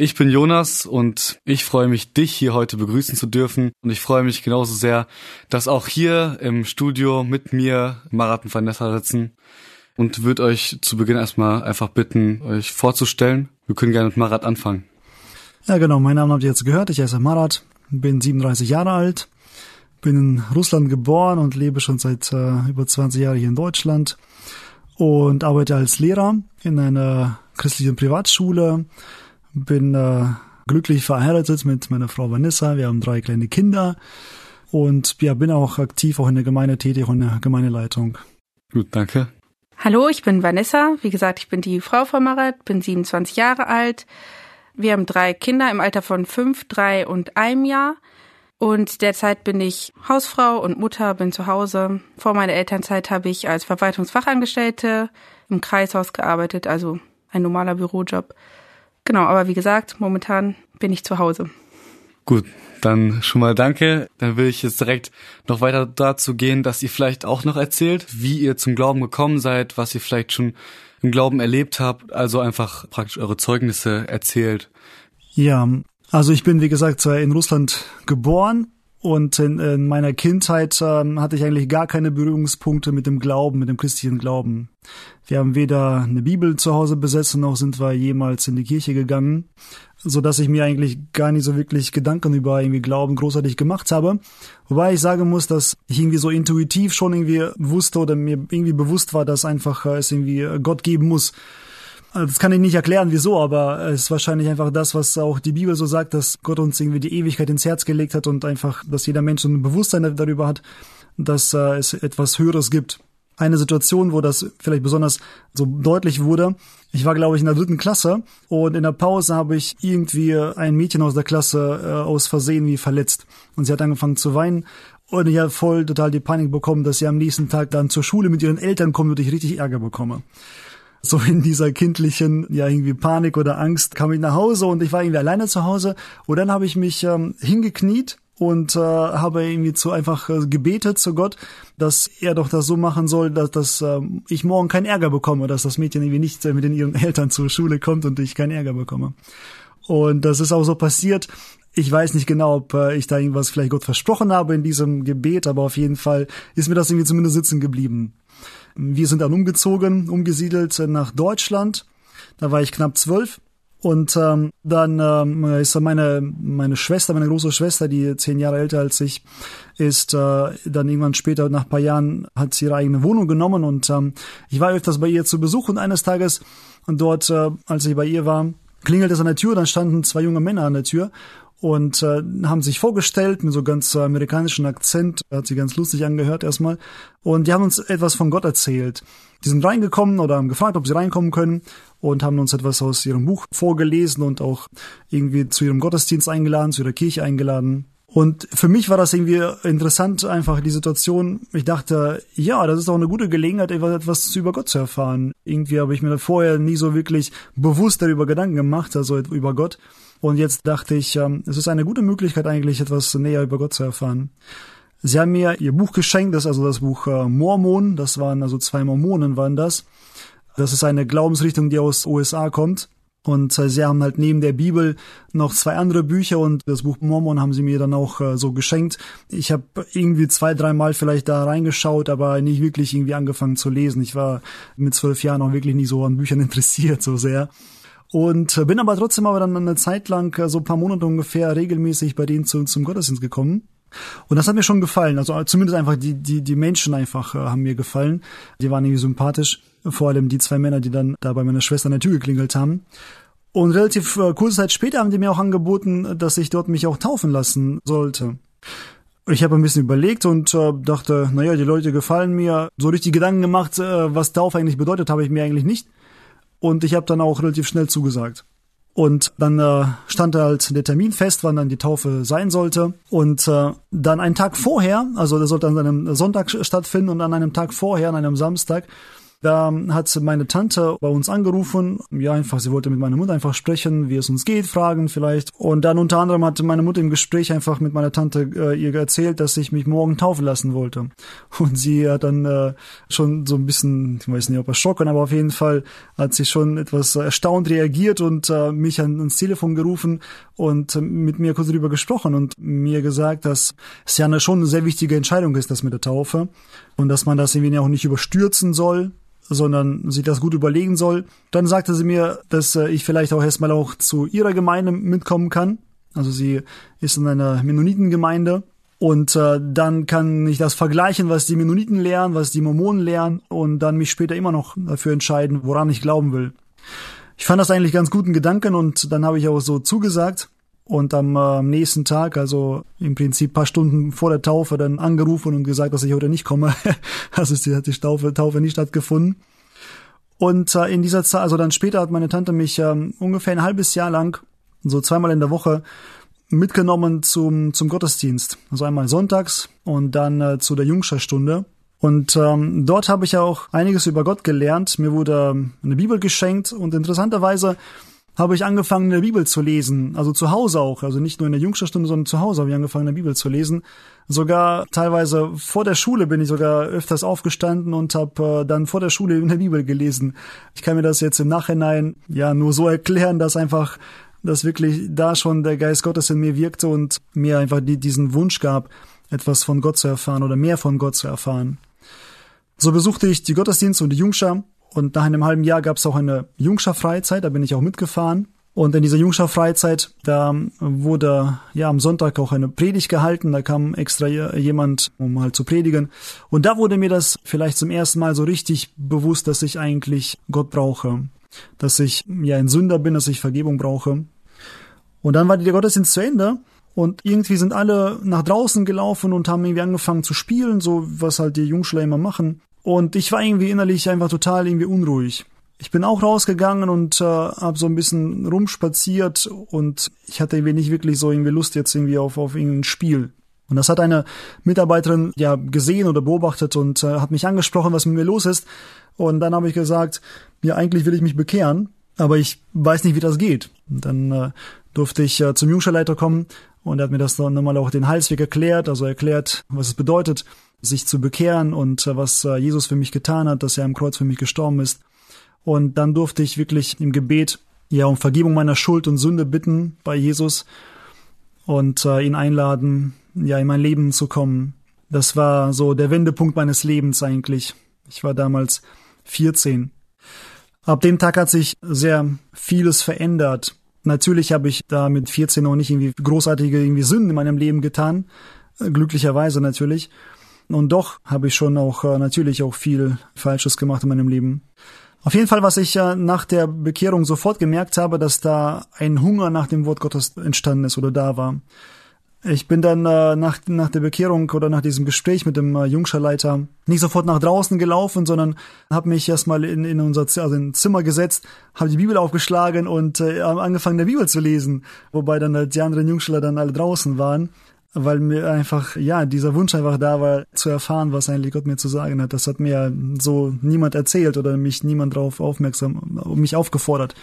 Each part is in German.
Ich bin Jonas und ich freue mich, dich hier heute begrüßen zu dürfen. Und ich freue mich genauso sehr, dass auch hier im Studio mit mir Marat und Vanessa sitzen und würde euch zu Beginn erstmal einfach bitten, euch vorzustellen. Wir können gerne mit Marat anfangen. Ja, genau. Mein Name habt ihr jetzt gehört. Ich heiße Marat, bin 37 Jahre alt, bin in Russland geboren und lebe schon seit äh, über 20 Jahren hier in Deutschland und arbeite als Lehrer in einer christlichen Privatschule bin äh, glücklich verheiratet mit meiner Frau Vanessa. Wir haben drei kleine Kinder und ja, bin auch aktiv auch in der Gemeinde tätig und in der Gemeindeleitung. Gut, danke. Hallo, ich bin Vanessa. Wie gesagt, ich bin die Frau von Marat, bin 27 Jahre alt. Wir haben drei Kinder im Alter von fünf, drei und einem Jahr. Und derzeit bin ich Hausfrau und Mutter, bin zu Hause. Vor meiner Elternzeit habe ich als Verwaltungsfachangestellte im Kreishaus gearbeitet, also ein normaler Bürojob. Genau, aber wie gesagt, momentan bin ich zu Hause. Gut, dann schon mal danke. Dann will ich jetzt direkt noch weiter dazu gehen, dass ihr vielleicht auch noch erzählt, wie ihr zum Glauben gekommen seid, was ihr vielleicht schon im Glauben erlebt habt, also einfach praktisch eure Zeugnisse erzählt. Ja, also ich bin wie gesagt in Russland geboren und in, in meiner Kindheit ähm, hatte ich eigentlich gar keine Berührungspunkte mit dem Glauben, mit dem christlichen Glauben. Wir haben weder eine Bibel zu Hause besessen, noch sind wir jemals in die Kirche gegangen, so dass ich mir eigentlich gar nicht so wirklich Gedanken über irgendwie Glauben großartig gemacht habe. Wobei ich sagen muss, dass ich irgendwie so intuitiv schon irgendwie wusste oder mir irgendwie bewusst war, dass einfach äh, es irgendwie Gott geben muss. Also das kann ich nicht erklären, wieso, aber es ist wahrscheinlich einfach das, was auch die Bibel so sagt, dass Gott uns irgendwie die Ewigkeit ins Herz gelegt hat und einfach, dass jeder Mensch ein Bewusstsein darüber hat, dass äh, es etwas Höheres gibt. Eine Situation, wo das vielleicht besonders so deutlich wurde. Ich war, glaube ich, in der dritten Klasse und in der Pause habe ich irgendwie ein Mädchen aus der Klasse äh, aus Versehen wie verletzt. Und sie hat angefangen zu weinen und ich habe voll total die Panik bekommen, dass sie am nächsten Tag dann zur Schule mit ihren Eltern kommt und ich richtig Ärger bekomme so in dieser kindlichen, ja, irgendwie Panik oder Angst kam ich nach Hause und ich war irgendwie alleine zu Hause und dann habe ich mich ähm, hingekniet und äh, habe irgendwie zu einfach äh, gebetet zu Gott, dass er doch das so machen soll, dass, dass äh, ich morgen keinen Ärger bekomme, dass das Mädchen irgendwie nicht äh, mit den ihren Eltern zur Schule kommt und ich keinen Ärger bekomme. Und das ist auch so passiert. Ich weiß nicht genau, ob äh, ich da irgendwas vielleicht Gott versprochen habe in diesem Gebet, aber auf jeden Fall ist mir das irgendwie zumindest sitzen geblieben. Wir sind dann umgezogen, umgesiedelt nach Deutschland. Da war ich knapp zwölf. Und ähm, dann ähm, ist meine meine Schwester, meine große Schwester, die zehn Jahre älter als ich, ist äh, dann irgendwann später nach paar Jahren hat sie ihre eigene Wohnung genommen und ähm, ich war öfters bei ihr zu Besuch und eines Tages und dort, äh, als ich bei ihr war, klingelt es an der Tür, dann standen zwei junge Männer an der Tür und äh, haben sich vorgestellt mit so ganz amerikanischen Akzent, hat sie ganz lustig angehört erstmal und die haben uns etwas von Gott erzählt. Die sind reingekommen oder haben gefragt, ob sie reinkommen können und haben uns etwas aus ihrem Buch vorgelesen und auch irgendwie zu ihrem Gottesdienst eingeladen, zu ihrer Kirche eingeladen. Und für mich war das irgendwie interessant, einfach die Situation. Ich dachte, ja, das ist auch eine gute Gelegenheit, etwas über Gott zu erfahren. Irgendwie habe ich mir vorher nie so wirklich bewusst darüber Gedanken gemacht, also über Gott. Und jetzt dachte ich, ähm, es ist eine gute Möglichkeit eigentlich, etwas näher über Gott zu erfahren. Sie haben mir ihr Buch geschenkt, das ist also das Buch äh, Mormon, das waren also zwei Mormonen waren das. Das ist eine Glaubensrichtung, die aus USA kommt. Und äh, sie haben halt neben der Bibel noch zwei andere Bücher und das Buch Mormon haben sie mir dann auch äh, so geschenkt. Ich habe irgendwie zwei, dreimal vielleicht da reingeschaut, aber nicht wirklich irgendwie angefangen zu lesen. Ich war mit zwölf Jahren auch wirklich nicht so an Büchern interessiert so sehr. Und äh, bin aber trotzdem aber dann eine Zeit lang, äh, so ein paar Monate ungefähr, regelmäßig bei denen zu, zum Gottesdienst gekommen. Und das hat mir schon gefallen. Also zumindest einfach die, die, die Menschen einfach äh, haben mir gefallen. Die waren irgendwie sympathisch. Vor allem die zwei Männer, die dann da bei meiner Schwester an der Tür geklingelt haben. Und relativ äh, kurze Zeit später haben die mir auch angeboten, dass ich dort mich auch taufen lassen sollte. Ich habe ein bisschen überlegt und äh, dachte, naja, die Leute gefallen mir. So richtig Gedanken gemacht, äh, was Taufe eigentlich bedeutet, habe ich mir eigentlich nicht. Und ich habe dann auch relativ schnell zugesagt. Und dann äh, stand halt der Termin fest, wann dann die Taufe sein sollte. Und äh, dann einen Tag vorher, also das sollte an einem Sonntag stattfinden und an einem Tag vorher, an einem Samstag, da hat meine Tante bei uns angerufen. Ja, einfach, sie wollte mit meiner Mutter einfach sprechen, wie es uns geht, fragen vielleicht. Und dann unter anderem hat meine Mutter im Gespräch einfach mit meiner Tante äh, ihr erzählt, dass ich mich morgen taufen lassen wollte. Und sie hat dann äh, schon so ein bisschen, ich weiß nicht, ob erschrocken, aber auf jeden Fall hat sie schon etwas erstaunt reagiert und äh, mich an, ans Telefon gerufen und äh, mit mir kurz darüber gesprochen und mir gesagt, dass es ja eine, schon eine sehr wichtige Entscheidung ist, das mit der Taufe. Und dass man das irgendwie auch nicht überstürzen soll, sondern sich das gut überlegen soll. Dann sagte sie mir, dass äh, ich vielleicht auch erstmal auch zu ihrer Gemeinde mitkommen kann. Also sie ist in einer Mennonitengemeinde und äh, dann kann ich das vergleichen, was die Mennoniten lernen, was die Mormonen lernen und dann mich später immer noch dafür entscheiden, woran ich glauben will. Ich fand das eigentlich ganz guten Gedanken und dann habe ich auch so zugesagt und am äh, nächsten Tag, also im Prinzip paar Stunden vor der Taufe, dann angerufen und gesagt, dass ich heute nicht komme. also die, hat die Taufe, Taufe nicht stattgefunden. Und äh, in dieser Zeit, also dann später hat meine Tante mich ähm, ungefähr ein halbes Jahr lang, so zweimal in der Woche, mitgenommen zum, zum Gottesdienst. Also einmal sonntags und dann äh, zu der Jungscherstunde. Und ähm, dort habe ich auch einiges über Gott gelernt. Mir wurde ähm, eine Bibel geschenkt und interessanterweise habe ich angefangen, in der Bibel zu lesen. Also zu Hause auch. Also nicht nur in der Jungscherstunde, sondern zu Hause habe ich angefangen, in der Bibel zu lesen. Sogar teilweise vor der Schule bin ich sogar öfters aufgestanden und habe äh, dann vor der Schule in der Bibel gelesen. Ich kann mir das jetzt im Nachhinein ja nur so erklären, dass einfach, dass wirklich da schon der Geist Gottes in mir wirkte und mir einfach die, diesen Wunsch gab, etwas von Gott zu erfahren oder mehr von Gott zu erfahren. So besuchte ich die Gottesdienste und die Jungschar und nach einem halben Jahr gab es auch eine Jungschar-Freizeit, da bin ich auch mitgefahren. Und in dieser Jungschar-Freizeit, da wurde ja am Sonntag auch eine Predigt gehalten, da kam extra jemand, um halt zu predigen. Und da wurde mir das vielleicht zum ersten Mal so richtig bewusst, dass ich eigentlich Gott brauche. Dass ich ja ein Sünder bin, dass ich Vergebung brauche. Und dann war der Gottesdienst zu Ende und irgendwie sind alle nach draußen gelaufen und haben irgendwie angefangen zu spielen, so was halt die Jungschler immer machen. Und ich war irgendwie innerlich einfach total irgendwie unruhig. Ich bin auch rausgegangen und äh, habe so ein bisschen rumspaziert und ich hatte irgendwie nicht wirklich so irgendwie Lust jetzt irgendwie auf, auf irgendein Spiel. Und das hat eine Mitarbeiterin ja gesehen oder beobachtet und äh, hat mich angesprochen, was mit mir los ist. Und dann habe ich gesagt, ja, eigentlich will ich mich bekehren, aber ich weiß nicht, wie das geht. Und dann äh, durfte ich äh, zum Jungscherleiter kommen und er hat mir das dann nochmal auch den Halsweg erklärt, also erklärt, was es bedeutet sich zu bekehren und äh, was äh, Jesus für mich getan hat, dass er am Kreuz für mich gestorben ist. Und dann durfte ich wirklich im Gebet ja um Vergebung meiner Schuld und Sünde bitten bei Jesus und äh, ihn einladen, ja in mein Leben zu kommen. Das war so der Wendepunkt meines Lebens eigentlich. Ich war damals 14. Ab dem Tag hat sich sehr vieles verändert. Natürlich habe ich da mit 14 noch nicht irgendwie großartige irgendwie Sünden in meinem Leben getan, glücklicherweise natürlich. Und doch habe ich schon auch äh, natürlich auch viel Falsches gemacht in meinem Leben. Auf jeden Fall, was ich äh, nach der Bekehrung sofort gemerkt habe, dass da ein Hunger nach dem Wort Gottes entstanden ist oder da war. Ich bin dann äh, nach, nach der Bekehrung oder nach diesem Gespräch mit dem äh, Jungscherleiter nicht sofort nach draußen gelaufen, sondern habe mich erstmal in, in unser also in Zimmer gesetzt, habe die Bibel aufgeschlagen und äh, angefangen, der Bibel zu lesen, wobei dann halt die anderen Jungschüler dann alle draußen waren weil mir einfach, ja, dieser Wunsch einfach da war, zu erfahren, was eigentlich Gott mir zu sagen hat. Das hat mir so niemand erzählt oder mich niemand darauf aufmerksam, mich aufgefordert,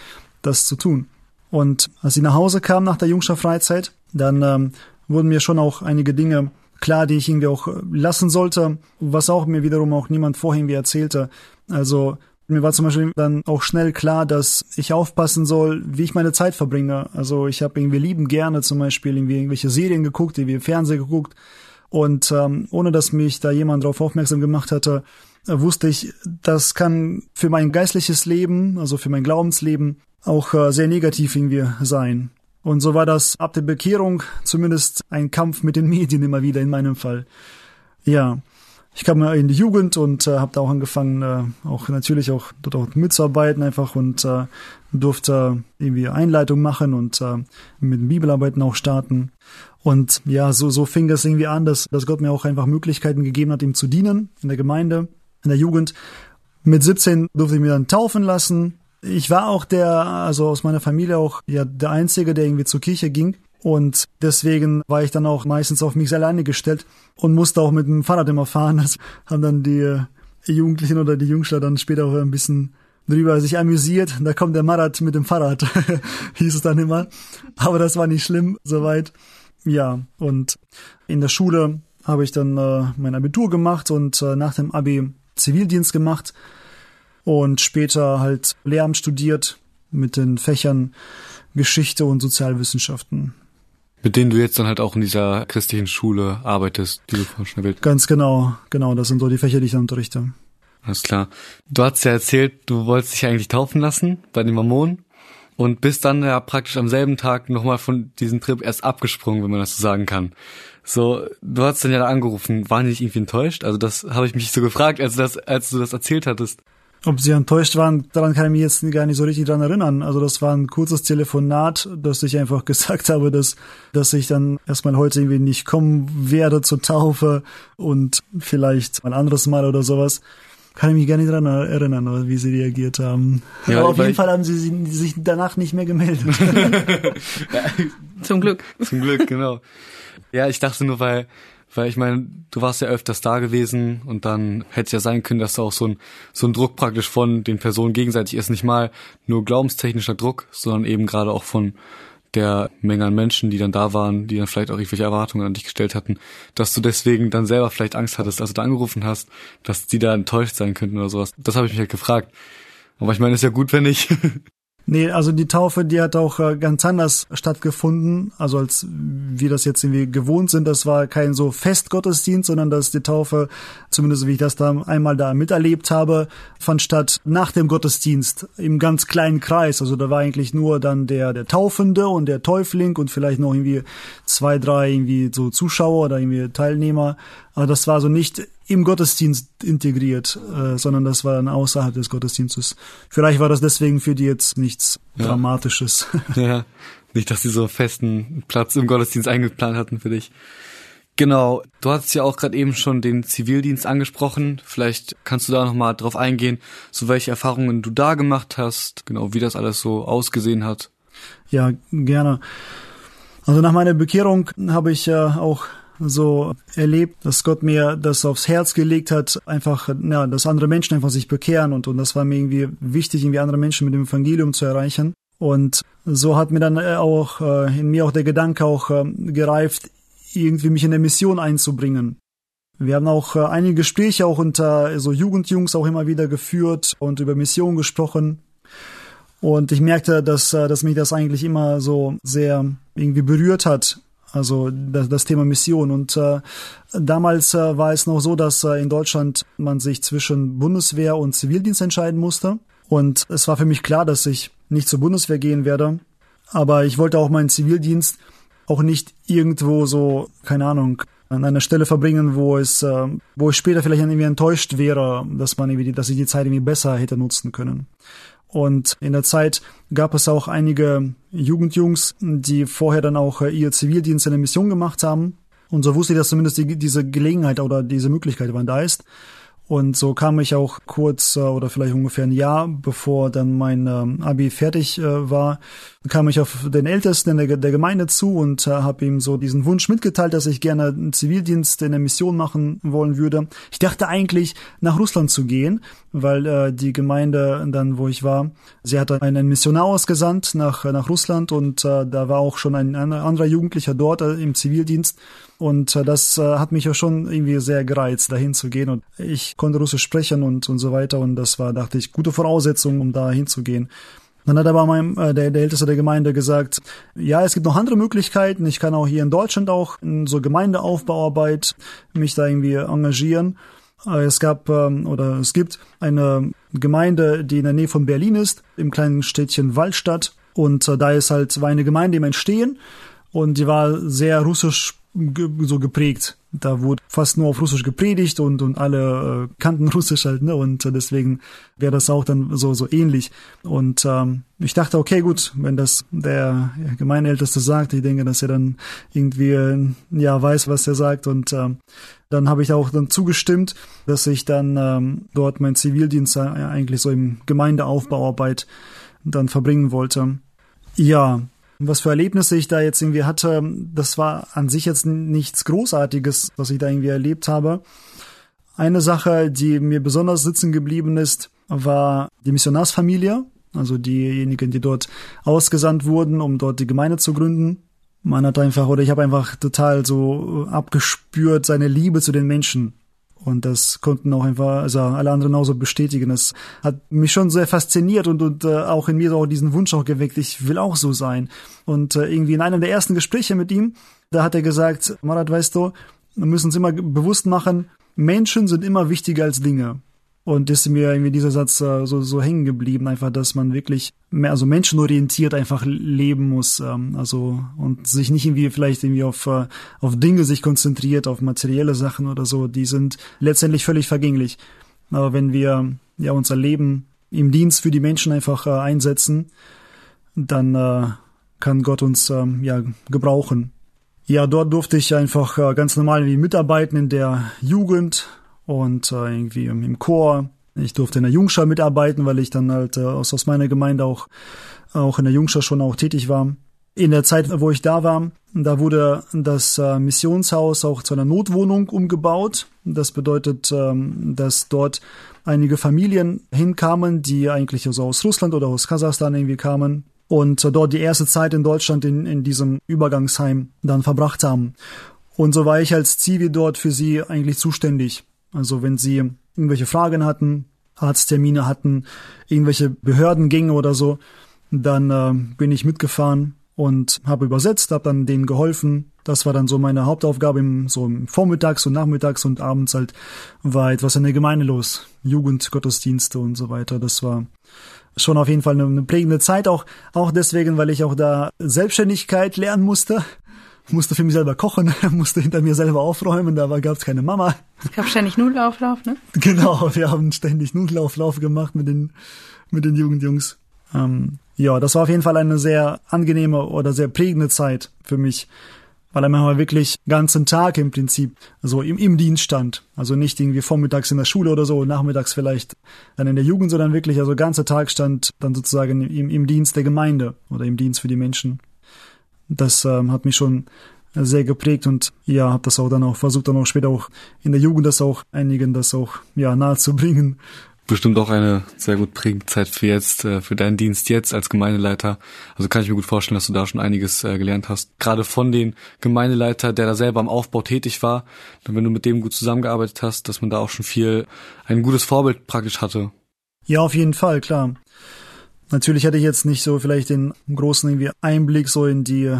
das zu tun. Und als ich nach Hause kam nach der Jungscher Freizeit, dann ähm, wurden mir schon auch einige Dinge klar, die ich irgendwie auch lassen sollte, was auch mir wiederum auch niemand vorher irgendwie erzählte. Also mir war zum Beispiel dann auch schnell klar, dass ich aufpassen soll, wie ich meine Zeit verbringe. Also ich habe irgendwie lieben gerne zum Beispiel irgendwie irgendwelche Serien geguckt, irgendwie Fernsehen geguckt. Und ähm, ohne dass mich da jemand darauf aufmerksam gemacht hatte, wusste ich, das kann für mein geistliches Leben, also für mein Glaubensleben, auch äh, sehr negativ irgendwie sein. Und so war das ab der Bekehrung zumindest ein Kampf mit den Medien immer wieder in meinem Fall. Ja, ich kam in die Jugend und äh, habe da auch angefangen, äh, auch natürlich auch dort auch mitzuarbeiten einfach und äh, durfte irgendwie Einleitung machen und äh, mit Bibelarbeiten auch starten. Und ja, so, so fing das irgendwie an, dass, dass Gott mir auch einfach Möglichkeiten gegeben hat, ihm zu dienen in der Gemeinde, in der Jugend. Mit 17 durfte ich mir dann taufen lassen Ich war auch der, also aus meiner Familie auch ja der Einzige, der irgendwie zur Kirche ging. Und deswegen war ich dann auch meistens auf mich alleine gestellt und musste auch mit dem Fahrrad immer fahren. Das haben dann die Jugendlichen oder die Jungschler dann später auch ein bisschen drüber sich amüsiert. Da kommt der Marat mit dem Fahrrad, hieß es dann immer. Aber das war nicht schlimm, soweit. Ja, und in der Schule habe ich dann äh, mein Abitur gemacht und äh, nach dem Abi Zivildienst gemacht und später halt Lehramt studiert mit den Fächern Geschichte und Sozialwissenschaften. Mit denen du jetzt dann halt auch in dieser christlichen Schule arbeitest, die du vorhin schon erwähnt Ganz genau, genau, das sind so die Fächer, die ich dann unterrichte. Alles klar. Du hast ja erzählt, du wolltest dich eigentlich taufen lassen bei den Mormonen und bist dann ja praktisch am selben Tag nochmal von diesem Trip erst abgesprungen, wenn man das so sagen kann. So, du hast dann ja da angerufen, waren die nicht irgendwie enttäuscht? Also das habe ich mich so gefragt, als du das, als du das erzählt hattest. Ob sie enttäuscht waren, daran kann ich mich jetzt gar nicht so richtig dran erinnern. Also das war ein kurzes Telefonat, dass ich einfach gesagt habe, dass, dass ich dann erstmal heute irgendwie nicht kommen werde zur Taufe und vielleicht ein anderes Mal oder sowas. Kann ich mich gar nicht dran erinnern, wie sie reagiert haben. Ja, Aber auf jeden Fall haben sie sich danach nicht mehr gemeldet. Zum Glück. Zum Glück, genau. Ja, ich dachte nur, weil weil ich meine, du warst ja öfters da gewesen und dann hätte es ja sein können, dass da auch so ein, so ein Druck praktisch von den Personen gegenseitig ist. Nicht mal nur glaubenstechnischer Druck, sondern eben gerade auch von der Menge an Menschen, die dann da waren, die dann vielleicht auch irgendwelche Erwartungen an dich gestellt hatten, dass du deswegen dann selber vielleicht Angst hattest, als du da angerufen hast, dass die da enttäuscht sein könnten oder sowas. Das habe ich mich halt gefragt. Aber ich meine, ist ja gut, wenn nicht. Nee, also die Taufe, die hat auch äh, ganz anders stattgefunden, also als wir das jetzt irgendwie gewohnt sind. Das war kein so Festgottesdienst, sondern dass die Taufe, zumindest wie ich das da einmal da miterlebt habe, fand statt nach dem Gottesdienst im ganz kleinen Kreis. Also da war eigentlich nur dann der, der Taufende und der Täufling und vielleicht noch irgendwie zwei, drei irgendwie so Zuschauer oder irgendwie Teilnehmer. Aber das war so nicht im Gottesdienst integriert, äh, sondern das war dann außerhalb des Gottesdienstes. Vielleicht war das deswegen für die jetzt nichts ja. Dramatisches. Ja, nicht, dass sie so festen Platz im Gottesdienst eingeplant hatten für dich. Genau, du hast ja auch gerade eben schon den Zivildienst angesprochen. Vielleicht kannst du da nochmal drauf eingehen, so welche Erfahrungen du da gemacht hast, genau, wie das alles so ausgesehen hat. Ja, gerne. Also nach meiner Bekehrung habe ich ja auch so erlebt, dass Gott mir das aufs Herz gelegt hat, einfach, ja, dass andere Menschen einfach sich bekehren und, und das war mir irgendwie wichtig, irgendwie andere Menschen mit dem Evangelium zu erreichen. Und so hat mir dann äh, auch äh, in mir auch der Gedanke auch äh, gereift, irgendwie mich in der Mission einzubringen. Wir haben auch äh, einige Gespräche auch unter so Jugendjungs auch immer wieder geführt und über Mission gesprochen. Und ich merkte, dass, äh, dass mich das eigentlich immer so sehr irgendwie berührt hat, also das, das Thema Mission. Und äh, damals äh, war es noch so, dass äh, in Deutschland man sich zwischen Bundeswehr und Zivildienst entscheiden musste. Und es war für mich klar, dass ich nicht zur Bundeswehr gehen werde. Aber ich wollte auch meinen Zivildienst auch nicht irgendwo so, keine Ahnung, an einer Stelle verbringen, wo es, äh, wo ich später vielleicht irgendwie enttäuscht wäre, dass man irgendwie, dass ich die Zeit irgendwie besser hätte nutzen können. Und in der Zeit gab es auch einige Jugendjungs, die vorher dann auch äh, ihr Zivildienst in der Mission gemacht haben. Und so wusste ich, dass zumindest die, diese Gelegenheit oder diese Möglichkeit wann da ist. Und so kam ich auch kurz äh, oder vielleicht ungefähr ein Jahr, bevor dann mein ähm, Abi fertig äh, war, kam ich auf den Ältesten der, der Gemeinde zu und äh, habe ihm so diesen Wunsch mitgeteilt, dass ich gerne einen Zivildienst in der Mission machen wollen würde. Ich dachte eigentlich, nach Russland zu gehen, weil äh, die Gemeinde dann, wo ich war, sie hatte einen Missionar ausgesandt nach, nach Russland und äh, da war auch schon ein, ein anderer Jugendlicher dort äh, im Zivildienst. Und äh, das äh, hat mich ja schon irgendwie sehr gereizt, dahin zu gehen. Und ich konnte Russisch sprechen und, und so weiter. Und das war, dachte ich, gute Voraussetzung, um da hinzugehen. Dann hat aber mein, äh, der, der Älteste der Gemeinde gesagt, ja, es gibt noch andere Möglichkeiten. Ich kann auch hier in Deutschland auch in so Gemeindeaufbauarbeit mich da irgendwie engagieren. Äh, es gab ähm, oder es gibt eine Gemeinde, die in der Nähe von Berlin ist, im kleinen Städtchen Waldstadt. Und äh, da ist halt war eine Gemeinde im Entstehen und die war sehr russisch so geprägt. Da wurde fast nur auf Russisch gepredigt und, und alle äh, kannten Russisch halt, ne? Und äh, deswegen wäre das auch dann so, so ähnlich. Und ähm, ich dachte, okay, gut, wenn das der Gemeindeälteste sagt, ich denke, dass er dann irgendwie äh, ja weiß, was er sagt. Und ähm, dann habe ich auch dann zugestimmt, dass ich dann ähm, dort mein Zivildienst eigentlich so im Gemeindeaufbauarbeit dann verbringen wollte. Ja, was für Erlebnisse ich da jetzt irgendwie hatte, das war an sich jetzt nichts Großartiges, was ich da irgendwie erlebt habe. Eine Sache, die mir besonders sitzen geblieben ist, war die Missionarsfamilie, also diejenigen, die dort ausgesandt wurden, um dort die Gemeinde zu gründen. Man hat einfach, oder ich habe einfach total so abgespürt seine Liebe zu den Menschen. Und das konnten auch einfach, also alle anderen auch so bestätigen. Das hat mich schon sehr fasziniert und, und äh, auch in mir so auch diesen Wunsch auch geweckt, ich will auch so sein. Und äh, irgendwie in einem der ersten Gespräche mit ihm, da hat er gesagt, Marat, weißt du, wir müssen uns immer bewusst machen, Menschen sind immer wichtiger als Dinge. Und ist mir irgendwie dieser Satz äh, so, so hängen geblieben, einfach, dass man wirklich mehr, also menschenorientiert einfach leben muss, ähm, also und sich nicht irgendwie vielleicht irgendwie auf, äh, auf Dinge sich konzentriert, auf materielle Sachen oder so, die sind letztendlich völlig vergänglich. Aber wenn wir ja unser Leben im Dienst für die Menschen einfach äh, einsetzen, dann äh, kann Gott uns äh, ja gebrauchen. Ja, dort durfte ich einfach äh, ganz normal wie mitarbeiten in der Jugend, und äh, irgendwie im Chor. Ich durfte in der Jungschar mitarbeiten, weil ich dann halt äh, aus, aus meiner Gemeinde auch, auch in der Jungschar schon auch tätig war. In der Zeit, wo ich da war, da wurde das äh, Missionshaus auch zu einer Notwohnung umgebaut. Das bedeutet, ähm, dass dort einige Familien hinkamen, die eigentlich also aus Russland oder aus Kasachstan irgendwie kamen und äh, dort die erste Zeit in Deutschland in, in diesem Übergangsheim dann verbracht haben. Und so war ich als Zivi dort für sie eigentlich zuständig. Also wenn Sie irgendwelche Fragen hatten, Arzttermine hatten, irgendwelche Behördengänge oder so, dann äh, bin ich mitgefahren und habe übersetzt, habe dann denen geholfen. Das war dann so meine Hauptaufgabe im so im Vormittags und Nachmittags und abends halt war etwas in der Gemeinde los, Jugendgottesdienste und so weiter. Das war schon auf jeden Fall eine, eine prägende Zeit auch auch deswegen, weil ich auch da Selbstständigkeit lernen musste musste für mich selber kochen, musste hinter mir selber aufräumen, da gab es keine Mama. Es gab ständig Nudelauflauf, ne? Genau, wir haben ständig Nudelauflauf gemacht mit den, mit den Jugendjungs. Ähm, ja, das war auf jeden Fall eine sehr angenehme oder sehr prägende Zeit für mich, weil er manchmal wirklich ganzen Tag im Prinzip so im, im Dienst stand. Also nicht irgendwie vormittags in der Schule oder so, nachmittags vielleicht dann in der Jugend, sondern wirklich, also ganzer Tag stand dann sozusagen im, im Dienst der Gemeinde oder im Dienst für die Menschen. Das ähm, hat mich schon sehr geprägt und ja, habe das auch dann auch versucht, dann auch später auch in der Jugend das auch einigen das auch ja nahezubringen. Bestimmt auch eine sehr gut prägende Zeit für jetzt, äh, für deinen Dienst jetzt als Gemeindeleiter. Also kann ich mir gut vorstellen, dass du da schon einiges äh, gelernt hast. Gerade von den Gemeindeleiter, der da selber am Aufbau tätig war. Wenn du mit dem gut zusammengearbeitet hast, dass man da auch schon viel, ein gutes Vorbild praktisch hatte. Ja, auf jeden Fall, klar. Natürlich hatte ich jetzt nicht so vielleicht den großen irgendwie Einblick so in die äh,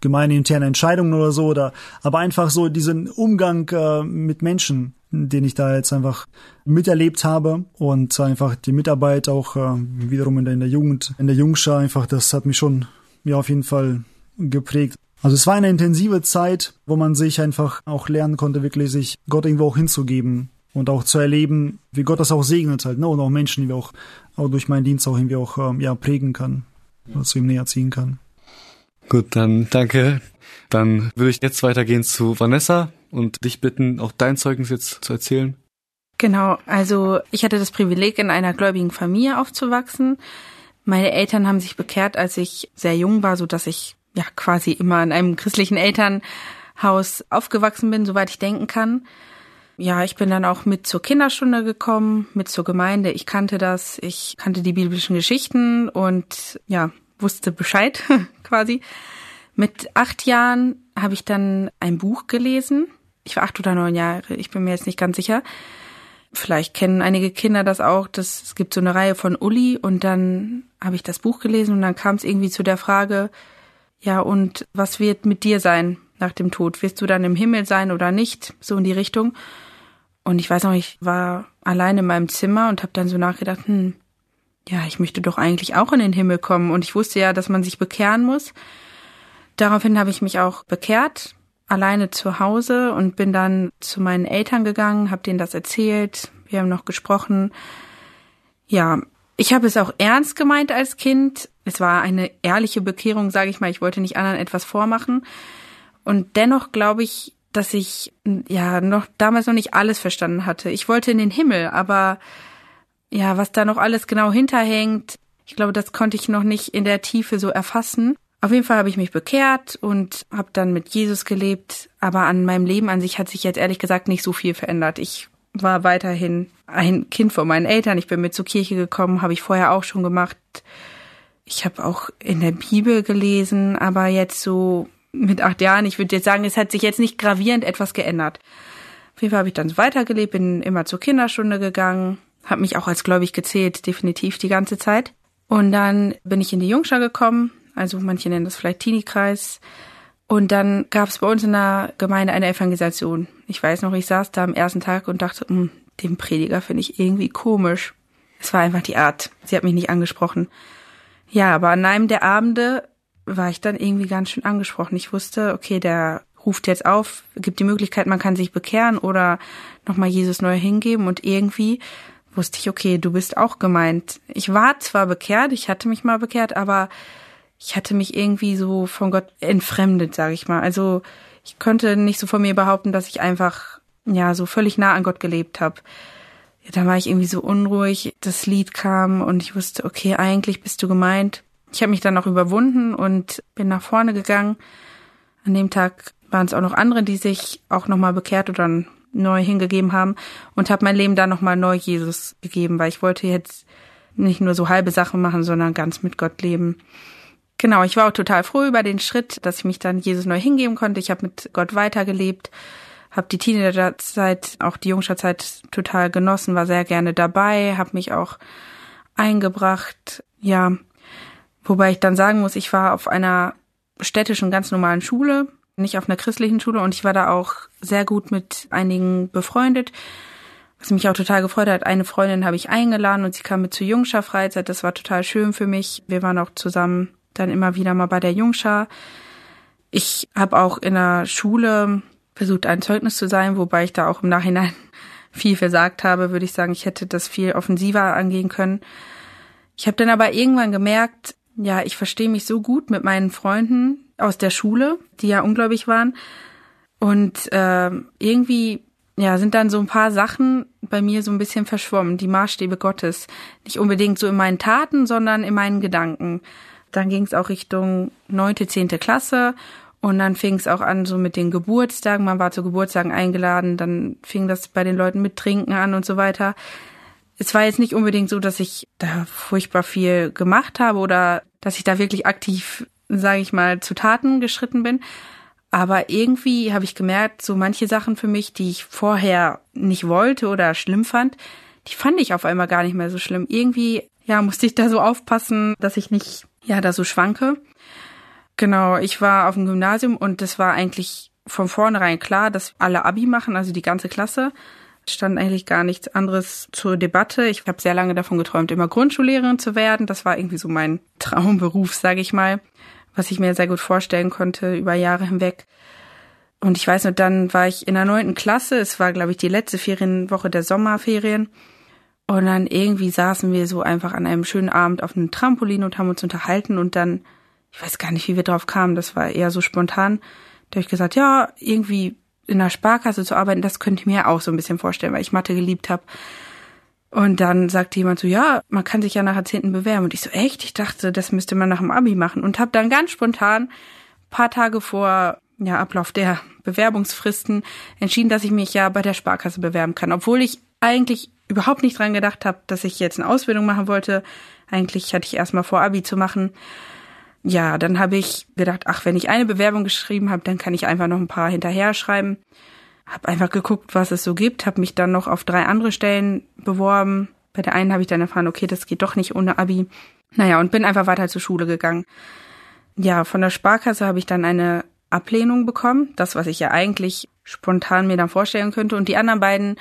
gemeindeinterne Entscheidungen oder so, oder aber einfach so diesen Umgang äh, mit Menschen, den ich da jetzt einfach miterlebt habe und einfach die Mitarbeit auch äh, wiederum in der, in der Jugend, in der Jungschar einfach, das hat mich schon ja auf jeden Fall geprägt. Also es war eine intensive Zeit, wo man sich einfach auch lernen konnte, wirklich sich Gott irgendwo auch hinzugeben und auch zu erleben, wie Gott das auch segnet halt, ne? Und auch Menschen, die wir auch, auch durch meinen Dienst auch irgendwie auch ähm, ja prägen kann, oder zu ihm näher ziehen kann. Gut, dann danke. Dann würde ich jetzt weitergehen zu Vanessa und dich bitten, auch dein Zeugnis jetzt zu erzählen. Genau, also ich hatte das Privileg, in einer gläubigen Familie aufzuwachsen. Meine Eltern haben sich bekehrt, als ich sehr jung war, so dass ich ja quasi immer in einem christlichen Elternhaus aufgewachsen bin, soweit ich denken kann. Ja, ich bin dann auch mit zur Kinderstunde gekommen, mit zur Gemeinde. Ich kannte das, ich kannte die biblischen Geschichten und ja, wusste Bescheid quasi. Mit acht Jahren habe ich dann ein Buch gelesen. Ich war acht oder neun Jahre, ich bin mir jetzt nicht ganz sicher. Vielleicht kennen einige Kinder das auch. Das, es gibt so eine Reihe von Uli und dann habe ich das Buch gelesen und dann kam es irgendwie zu der Frage, ja, und was wird mit dir sein nach dem Tod? Wirst du dann im Himmel sein oder nicht? So in die Richtung. Und ich weiß noch, ich war allein in meinem Zimmer und habe dann so nachgedacht, hm, ja, ich möchte doch eigentlich auch in den Himmel kommen. Und ich wusste ja, dass man sich bekehren muss. Daraufhin habe ich mich auch bekehrt. alleine zu Hause und bin dann zu meinen Eltern gegangen, habe denen das erzählt, wir haben noch gesprochen. Ja, ich habe es auch ernst gemeint als Kind. Es war eine ehrliche Bekehrung, sage ich mal. Ich wollte nicht anderen etwas vormachen. Und dennoch glaube ich, dass ich ja noch damals noch nicht alles verstanden hatte. Ich wollte in den Himmel, aber ja, was da noch alles genau hinterhängt, ich glaube, das konnte ich noch nicht in der Tiefe so erfassen. Auf jeden Fall habe ich mich bekehrt und habe dann mit Jesus gelebt, aber an meinem Leben an sich hat sich jetzt ehrlich gesagt nicht so viel verändert. Ich war weiterhin ein Kind von meinen Eltern. Ich bin mit zur Kirche gekommen, habe ich vorher auch schon gemacht. Ich habe auch in der Bibel gelesen, aber jetzt so mit acht Jahren, ich würde jetzt sagen, es hat sich jetzt nicht gravierend etwas geändert. Auf jeden Fall habe ich dann so weitergelebt, bin immer zur Kinderstunde gegangen, habe mich auch als gläubig gezählt, definitiv die ganze Zeit. Und dann bin ich in die Jungschar gekommen, also manche nennen das vielleicht Teenie-Kreis. Und dann gab es bei uns in der Gemeinde eine Evangelisation. Ich weiß noch, ich saß da am ersten Tag und dachte, hm, den Prediger finde ich irgendwie komisch. Es war einfach die Art. Sie hat mich nicht angesprochen. Ja, aber an einem der Abende war ich dann irgendwie ganz schön angesprochen. Ich wusste, okay, der ruft jetzt auf, gibt die Möglichkeit, man kann sich bekehren oder nochmal Jesus neu hingeben und irgendwie wusste ich, okay, du bist auch gemeint. Ich war zwar bekehrt, ich hatte mich mal bekehrt, aber ich hatte mich irgendwie so von Gott entfremdet, sage ich mal. Also ich konnte nicht so von mir behaupten, dass ich einfach ja so völlig nah an Gott gelebt habe. Ja, da war ich irgendwie so unruhig. Das Lied kam und ich wusste, okay, eigentlich bist du gemeint. Ich habe mich dann auch überwunden und bin nach vorne gegangen. An dem Tag waren es auch noch andere, die sich auch nochmal bekehrt oder neu hingegeben haben und habe mein Leben da nochmal neu Jesus gegeben, weil ich wollte jetzt nicht nur so halbe Sachen machen, sondern ganz mit Gott leben. Genau, ich war auch total froh über den Schritt, dass ich mich dann Jesus neu hingeben konnte. Ich habe mit Gott weitergelebt, habe die Teenagerzeit, auch die Jungscherzeit total genossen, war sehr gerne dabei, habe mich auch eingebracht. Ja, Wobei ich dann sagen muss, ich war auf einer städtischen, ganz normalen Schule, nicht auf einer christlichen Schule und ich war da auch sehr gut mit einigen befreundet. Was mich auch total gefreut hat, eine Freundin habe ich eingeladen und sie kam mit zur Jungschar Freizeit. Das war total schön für mich. Wir waren auch zusammen dann immer wieder mal bei der Jungschar. Ich habe auch in der Schule versucht, ein Zeugnis zu sein, wobei ich da auch im Nachhinein viel versagt habe, würde ich sagen. Ich hätte das viel offensiver angehen können. Ich habe dann aber irgendwann gemerkt, ja, ich verstehe mich so gut mit meinen Freunden aus der Schule, die ja ungläubig waren. Und äh, irgendwie ja, sind dann so ein paar Sachen bei mir so ein bisschen verschwommen, die Maßstäbe Gottes. Nicht unbedingt so in meinen Taten, sondern in meinen Gedanken. Dann ging es auch Richtung neunte, zehnte Klasse und dann fing es auch an so mit den Geburtstagen. Man war zu Geburtstagen eingeladen, dann fing das bei den Leuten mit Trinken an und so weiter es war jetzt nicht unbedingt so, dass ich da furchtbar viel gemacht habe oder dass ich da wirklich aktiv, sage ich mal, zu Taten geschritten bin. Aber irgendwie habe ich gemerkt, so manche Sachen für mich, die ich vorher nicht wollte oder schlimm fand, die fand ich auf einmal gar nicht mehr so schlimm. Irgendwie, ja, musste ich da so aufpassen, dass ich nicht, ja, da so schwanke. Genau, ich war auf dem Gymnasium und es war eigentlich von vornherein klar, dass alle Abi machen, also die ganze Klasse stand eigentlich gar nichts anderes zur Debatte. Ich habe sehr lange davon geträumt, immer Grundschullehrerin zu werden. Das war irgendwie so mein Traumberuf, sage ich mal, was ich mir sehr gut vorstellen konnte über Jahre hinweg. Und ich weiß noch, dann war ich in der neunten Klasse. Es war, glaube ich, die letzte Ferienwoche der Sommerferien. Und dann irgendwie saßen wir so einfach an einem schönen Abend auf einem Trampolin und haben uns unterhalten und dann, ich weiß gar nicht, wie wir drauf kamen, das war eher so spontan. Da habe ich gesagt, ja, irgendwie in der Sparkasse zu arbeiten, das könnte ich mir auch so ein bisschen vorstellen, weil ich Mathe geliebt habe. Und dann sagte jemand so, ja, man kann sich ja nach Jahrzehnten bewerben. Und ich so, echt? Ich dachte, das müsste man nach dem Abi machen. Und habe dann ganz spontan, paar Tage vor ja, Ablauf der Bewerbungsfristen, entschieden, dass ich mich ja bei der Sparkasse bewerben kann. Obwohl ich eigentlich überhaupt nicht dran gedacht habe, dass ich jetzt eine Ausbildung machen wollte. Eigentlich hatte ich erstmal vor, Abi zu machen ja, dann habe ich gedacht, ach, wenn ich eine Bewerbung geschrieben habe, dann kann ich einfach noch ein paar hinterher schreiben. Hab einfach geguckt, was es so gibt, habe mich dann noch auf drei andere Stellen beworben. Bei der einen habe ich dann erfahren, okay, das geht doch nicht ohne Abi. Naja, und bin einfach weiter zur Schule gegangen. Ja, von der Sparkasse habe ich dann eine Ablehnung bekommen, das, was ich ja eigentlich spontan mir dann vorstellen könnte. Und die anderen beiden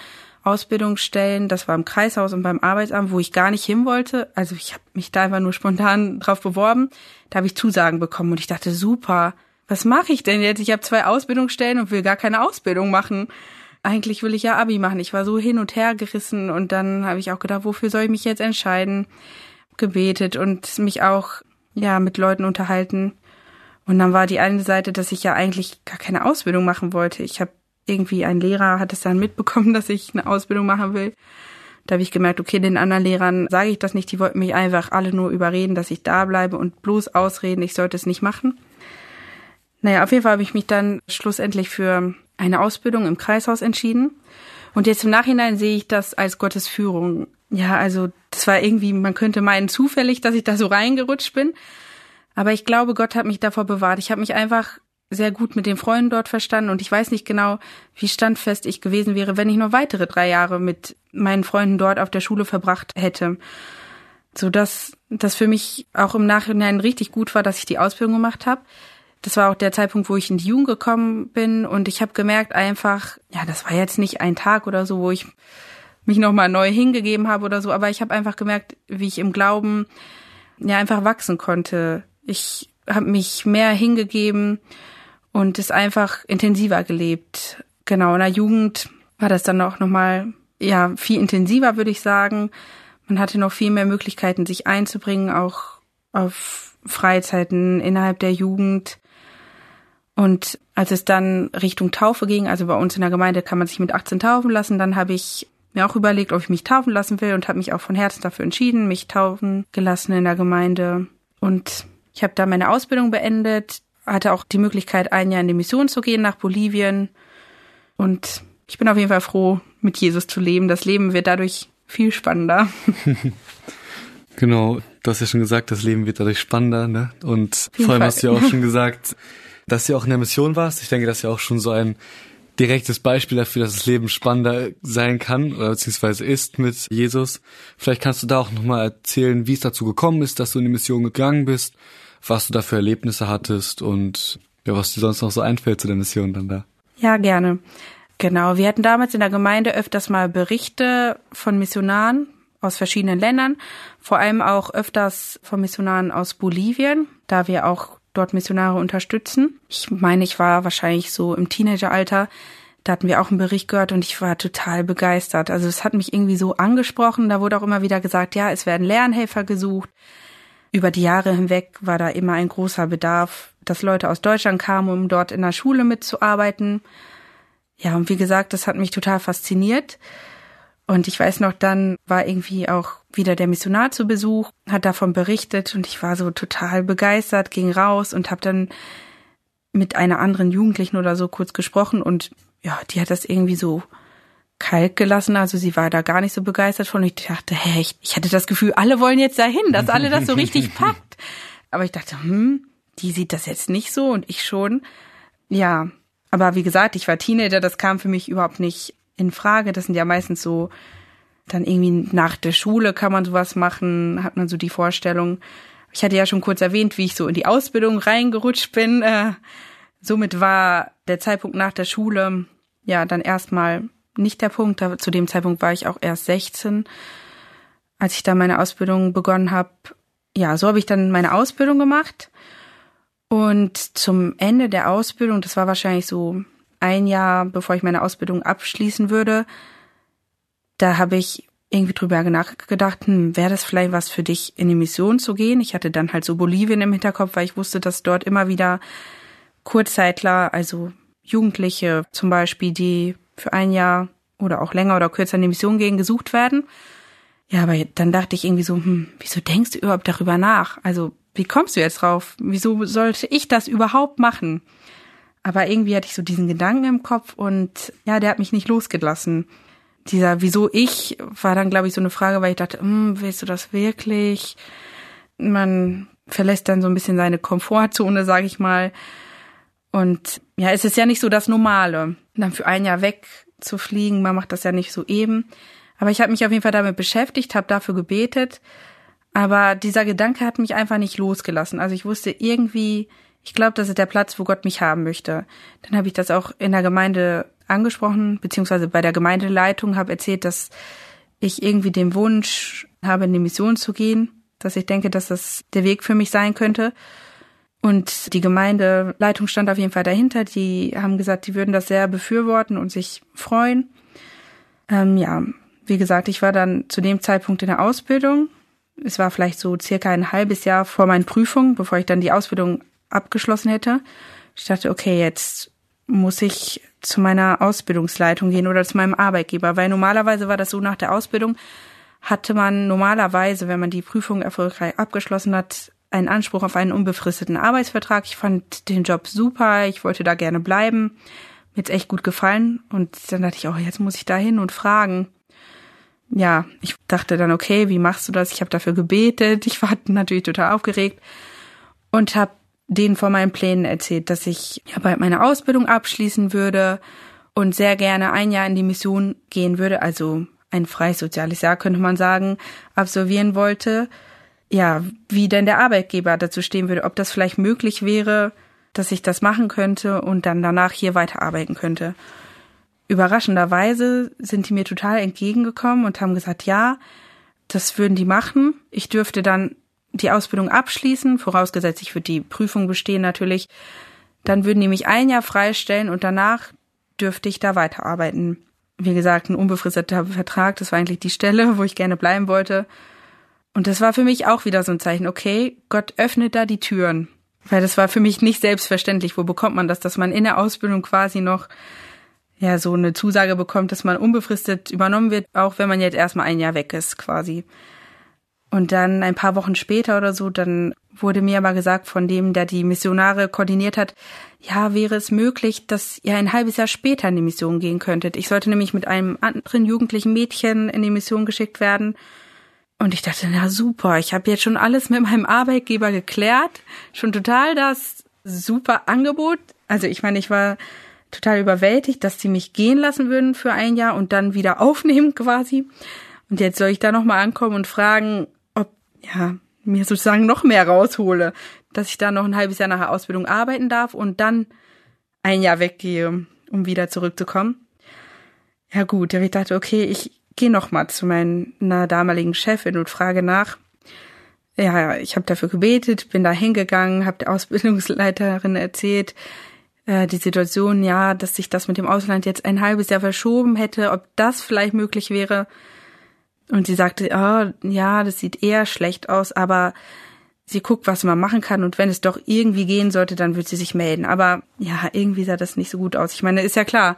Ausbildungsstellen, das war im Kreishaus und beim Arbeitsamt, wo ich gar nicht hin wollte. Also ich habe mich da einfach nur spontan drauf beworben. Da habe ich Zusagen bekommen und ich dachte, super, was mache ich denn jetzt? Ich habe zwei Ausbildungsstellen und will gar keine Ausbildung machen. Eigentlich will ich ja Abi machen. Ich war so hin und her gerissen und dann habe ich auch gedacht, wofür soll ich mich jetzt entscheiden? Gebetet und mich auch ja mit Leuten unterhalten. Und dann war die eine Seite, dass ich ja eigentlich gar keine Ausbildung machen wollte. Ich habe irgendwie ein Lehrer hat es dann mitbekommen, dass ich eine Ausbildung machen will. Da habe ich gemerkt, okay, den anderen Lehrern sage ich das nicht. Die wollten mich einfach alle nur überreden, dass ich da bleibe und bloß ausreden, ich sollte es nicht machen. Naja, auf jeden Fall habe ich mich dann schlussendlich für eine Ausbildung im Kreishaus entschieden. Und jetzt im Nachhinein sehe ich das als Gottes Führung. Ja, also das war irgendwie, man könnte meinen zufällig, dass ich da so reingerutscht bin. Aber ich glaube, Gott hat mich davor bewahrt. Ich habe mich einfach sehr gut mit den Freunden dort verstanden und ich weiß nicht genau, wie standfest ich gewesen wäre, wenn ich noch weitere drei Jahre mit meinen Freunden dort auf der Schule verbracht hätte. So dass das für mich auch im Nachhinein richtig gut war, dass ich die Ausbildung gemacht habe. Das war auch der Zeitpunkt, wo ich in die Jugend gekommen bin und ich habe gemerkt einfach, ja, das war jetzt nicht ein Tag oder so, wo ich mich nochmal neu hingegeben habe oder so, aber ich habe einfach gemerkt, wie ich im Glauben ja einfach wachsen konnte. Ich habe mich mehr hingegeben und es einfach intensiver gelebt. Genau, in der Jugend war das dann auch nochmal, ja, viel intensiver, würde ich sagen. Man hatte noch viel mehr Möglichkeiten, sich einzubringen, auch auf Freizeiten innerhalb der Jugend. Und als es dann Richtung Taufe ging, also bei uns in der Gemeinde kann man sich mit 18 taufen lassen, dann habe ich mir auch überlegt, ob ich mich taufen lassen will und habe mich auch von Herzen dafür entschieden, mich taufen gelassen in der Gemeinde. Und ich habe da meine Ausbildung beendet, hatte auch die Möglichkeit, ein Jahr in die Mission zu gehen nach Bolivien. Und ich bin auf jeden Fall froh, mit Jesus zu leben. Das Leben wird dadurch viel spannender. genau, du hast ja schon gesagt, das Leben wird dadurch spannender, ne? Und vor allem hast du ja auch schon gesagt, dass du auch in der Mission warst. Ich denke, das ist ja auch schon so ein direktes Beispiel dafür, dass das Leben spannender sein kann oder beziehungsweise ist mit Jesus. Vielleicht kannst du da auch nochmal erzählen, wie es dazu gekommen ist, dass du in die Mission gegangen bist, was du da für Erlebnisse hattest und ja, was dir sonst noch so einfällt zu der Mission dann da. Ja, gerne. Genau, wir hatten damals in der Gemeinde öfters mal Berichte von Missionaren aus verschiedenen Ländern, vor allem auch öfters von Missionaren aus Bolivien, da wir auch dort Missionare unterstützen. Ich meine, ich war wahrscheinlich so im Teenageralter. Da hatten wir auch einen Bericht gehört und ich war total begeistert. Also es hat mich irgendwie so angesprochen. Da wurde auch immer wieder gesagt, ja, es werden Lernhelfer gesucht. Über die Jahre hinweg war da immer ein großer Bedarf, dass Leute aus Deutschland kamen, um dort in der Schule mitzuarbeiten. Ja, und wie gesagt, das hat mich total fasziniert. Und ich weiß noch, dann war irgendwie auch wieder der Missionar zu Besuch, hat davon berichtet und ich war so total begeistert, ging raus und habe dann mit einer anderen Jugendlichen oder so kurz gesprochen und ja, die hat das irgendwie so kalt gelassen, also sie war da gar nicht so begeistert von. Ich dachte, hä, ich, ich hatte das Gefühl, alle wollen jetzt dahin, dass alle das so richtig packt. Aber ich dachte, hm, die sieht das jetzt nicht so und ich schon. Ja, aber wie gesagt, ich war Teenager, das kam für mich überhaupt nicht in Frage. Das sind ja meistens so, dann irgendwie nach der Schule kann man sowas machen, hat man so die Vorstellung. Ich hatte ja schon kurz erwähnt, wie ich so in die Ausbildung reingerutscht bin. Äh, somit war der Zeitpunkt nach der Schule ja dann erstmal nicht der Punkt. Zu dem Zeitpunkt war ich auch erst 16, als ich da meine Ausbildung begonnen habe. Ja, so habe ich dann meine Ausbildung gemacht. Und zum Ende der Ausbildung, das war wahrscheinlich so ein Jahr, bevor ich meine Ausbildung abschließen würde, da habe ich irgendwie drüber nachgedacht, hm, wäre das vielleicht was für dich, in die Mission zu gehen? Ich hatte dann halt so Bolivien im Hinterkopf, weil ich wusste, dass dort immer wieder Kurzzeitler, also Jugendliche zum Beispiel, die für ein Jahr oder auch länger oder kürzer in die Mission gehen, gesucht werden. Ja, aber dann dachte ich irgendwie so, hm, wieso denkst du überhaupt darüber nach? Also, wie kommst du jetzt drauf? Wieso sollte ich das überhaupt machen? Aber irgendwie hatte ich so diesen Gedanken im Kopf und ja, der hat mich nicht losgelassen. Dieser Wieso ich war dann, glaube ich, so eine Frage, weil ich dachte, hm, willst du das wirklich? Man verlässt dann so ein bisschen seine Komfortzone, sage ich mal. Und ja, es ist ja nicht so das Normale, dann für ein Jahr weg zu fliegen. Man macht das ja nicht so eben. Aber ich habe mich auf jeden Fall damit beschäftigt, habe dafür gebetet. Aber dieser Gedanke hat mich einfach nicht losgelassen. Also ich wusste irgendwie, ich glaube, das ist der Platz, wo Gott mich haben möchte. Dann habe ich das auch in der Gemeinde angesprochen, beziehungsweise bei der Gemeindeleitung habe erzählt, dass ich irgendwie den Wunsch habe, in die Mission zu gehen, dass ich denke, dass das der Weg für mich sein könnte. Und die Gemeindeleitung stand auf jeden Fall dahinter. Die haben gesagt, die würden das sehr befürworten und sich freuen. Ähm, ja, wie gesagt, ich war dann zu dem Zeitpunkt in der Ausbildung. Es war vielleicht so circa ein halbes Jahr vor meinen Prüfungen, bevor ich dann die Ausbildung abgeschlossen hätte. Ich dachte, okay, jetzt muss ich zu meiner Ausbildungsleitung gehen oder zu meinem Arbeitgeber, weil normalerweise war das so nach der Ausbildung hatte man normalerweise, wenn man die Prüfung erfolgreich abgeschlossen hat, einen Anspruch auf einen unbefristeten Arbeitsvertrag. Ich fand den Job super, ich wollte da gerne bleiben. Mir hat's echt gut gefallen. Und dann dachte ich, oh, jetzt muss ich da hin und fragen. Ja, ich dachte dann, okay, wie machst du das? Ich habe dafür gebetet. Ich war natürlich total aufgeregt und habe denen von meinen Plänen erzählt, dass ich ja bald meine Ausbildung abschließen würde und sehr gerne ein Jahr in die Mission gehen würde, also ein freies soziales Jahr könnte man sagen, absolvieren wollte ja, wie denn der Arbeitgeber dazu stehen würde, ob das vielleicht möglich wäre, dass ich das machen könnte und dann danach hier weiterarbeiten könnte. Überraschenderweise sind die mir total entgegengekommen und haben gesagt, ja, das würden die machen. Ich dürfte dann die Ausbildung abschließen, vorausgesetzt ich würde die Prüfung bestehen natürlich. Dann würden die mich ein Jahr freistellen und danach dürfte ich da weiterarbeiten. Wie gesagt, ein unbefristeter Vertrag, das war eigentlich die Stelle, wo ich gerne bleiben wollte. Und das war für mich auch wieder so ein Zeichen, okay, Gott öffnet da die Türen. Weil das war für mich nicht selbstverständlich. Wo bekommt man das, dass man in der Ausbildung quasi noch ja so eine Zusage bekommt, dass man unbefristet übernommen wird, auch wenn man jetzt erstmal ein Jahr weg ist, quasi. Und dann ein paar Wochen später oder so, dann wurde mir aber gesagt von dem, der die Missionare koordiniert hat, ja, wäre es möglich, dass ihr ein halbes Jahr später in die Mission gehen könntet. Ich sollte nämlich mit einem anderen jugendlichen Mädchen in die Mission geschickt werden und ich dachte, na super, ich habe jetzt schon alles mit meinem Arbeitgeber geklärt, schon total das super Angebot. Also ich meine, ich war total überwältigt, dass sie mich gehen lassen würden für ein Jahr und dann wieder aufnehmen quasi. Und jetzt soll ich da nochmal ankommen und fragen, ob ja mir sozusagen noch mehr raushole, dass ich da noch ein halbes Jahr nach der Ausbildung arbeiten darf und dann ein Jahr weggehe, um wieder zurückzukommen. Ja gut, ich dachte, okay, ich gehe nochmal zu meiner damaligen Chefin und frage nach. Ja, ich habe dafür gebetet, bin da hingegangen, habe der Ausbildungsleiterin erzählt, äh, die Situation, ja, dass sich das mit dem Ausland jetzt ein halbes Jahr verschoben hätte, ob das vielleicht möglich wäre. Und sie sagte, oh, ja, das sieht eher schlecht aus, aber sie guckt, was man machen kann und wenn es doch irgendwie gehen sollte, dann wird sie sich melden. Aber ja, irgendwie sah das nicht so gut aus. Ich meine, ist ja klar,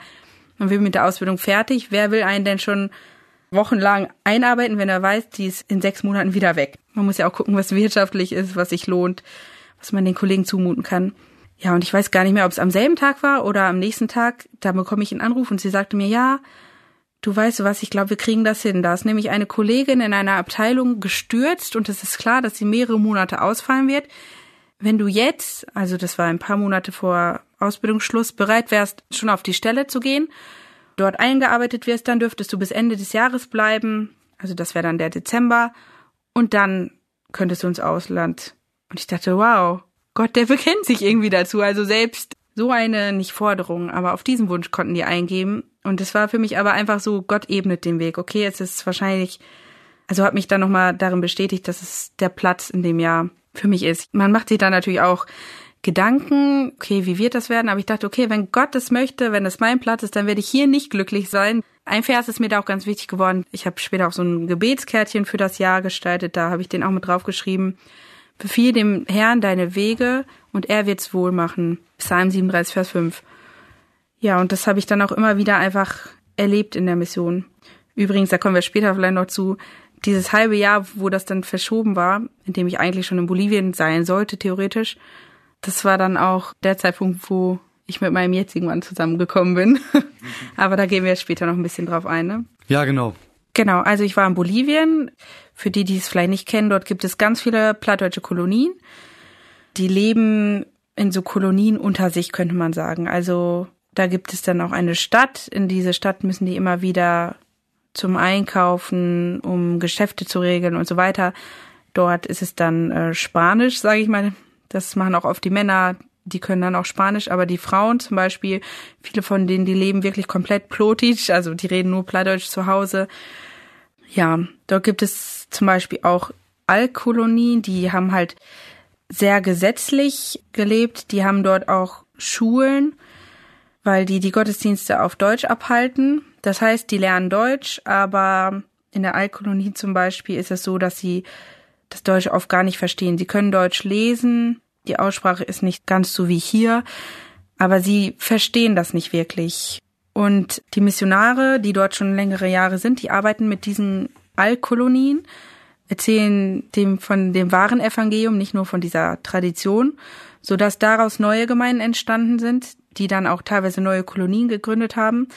man will mit der Ausbildung fertig. Wer will einen denn schon wochenlang einarbeiten, wenn er weiß, die ist in sechs Monaten wieder weg. Man muss ja auch gucken, was wirtschaftlich ist, was sich lohnt, was man den Kollegen zumuten kann. Ja, und ich weiß gar nicht mehr, ob es am selben Tag war oder am nächsten Tag. Da bekomme ich einen Anruf und sie sagte mir, ja, du weißt was, ich glaube, wir kriegen das hin. Da ist nämlich eine Kollegin in einer Abteilung gestürzt und es ist klar, dass sie mehrere Monate ausfallen wird. Wenn du jetzt, also das war ein paar Monate vor Ausbildungsschluss, bereit wärst, schon auf die Stelle zu gehen, dort eingearbeitet wirst, dann dürftest du bis Ende des Jahres bleiben. Also das wäre dann der Dezember. Und dann könntest du ins Ausland. Und ich dachte, wow, Gott, der bekennt sich irgendwie dazu. Also selbst so eine, nicht Forderung, aber auf diesen Wunsch konnten die eingeben. Und es war für mich aber einfach so, Gott ebnet den Weg. Okay, es ist wahrscheinlich, also hat mich dann nochmal darin bestätigt, dass es der Platz in dem Jahr für mich ist. Man macht sich dann natürlich auch Gedanken, okay, wie wird das werden? Aber ich dachte, okay, wenn Gott es möchte, wenn es mein Platz ist, dann werde ich hier nicht glücklich sein. Ein Vers ist mir da auch ganz wichtig geworden. Ich habe später auch so ein Gebetskärtchen für das Jahr gestaltet, da habe ich den auch mit draufgeschrieben. Befiehl dem Herrn deine Wege und er wird's wohl machen. Psalm 37, Vers 5. Ja, und das habe ich dann auch immer wieder einfach erlebt in der Mission. Übrigens, da kommen wir später vielleicht noch zu, dieses halbe Jahr, wo das dann verschoben war, in dem ich eigentlich schon in Bolivien sein sollte, theoretisch, das war dann auch der Zeitpunkt, wo ich mit meinem jetzigen Mann zusammengekommen bin. Aber da gehen wir später noch ein bisschen drauf ein. Ne? Ja, genau. Genau, also ich war in Bolivien. Für die, die es vielleicht nicht kennen, dort gibt es ganz viele plattdeutsche Kolonien. Die leben in so Kolonien unter sich, könnte man sagen. Also da gibt es dann auch eine Stadt. In diese Stadt müssen die immer wieder zum Einkaufen, um Geschäfte zu regeln und so weiter. Dort ist es dann äh, Spanisch, sage ich mal, das machen auch oft die Männer, die können dann auch Spanisch, aber die Frauen zum Beispiel, viele von denen, die leben wirklich komplett plotisch, also die reden nur Plattdeutsch zu Hause. Ja, dort gibt es zum Beispiel auch Alkolonien, die haben halt sehr gesetzlich gelebt. Die haben dort auch Schulen, weil die die Gottesdienste auf Deutsch abhalten. Das heißt, die lernen Deutsch, aber in der Altkolonie zum Beispiel ist es so, dass sie das Deutsche oft gar nicht verstehen. Sie können Deutsch lesen, die Aussprache ist nicht ganz so wie hier, aber sie verstehen das nicht wirklich. Und die Missionare, die dort schon längere Jahre sind, die arbeiten mit diesen Alkolonien, erzählen dem von dem wahren Evangelium, nicht nur von dieser Tradition, so dass daraus neue Gemeinden entstanden sind, die dann auch teilweise neue Kolonien gegründet haben.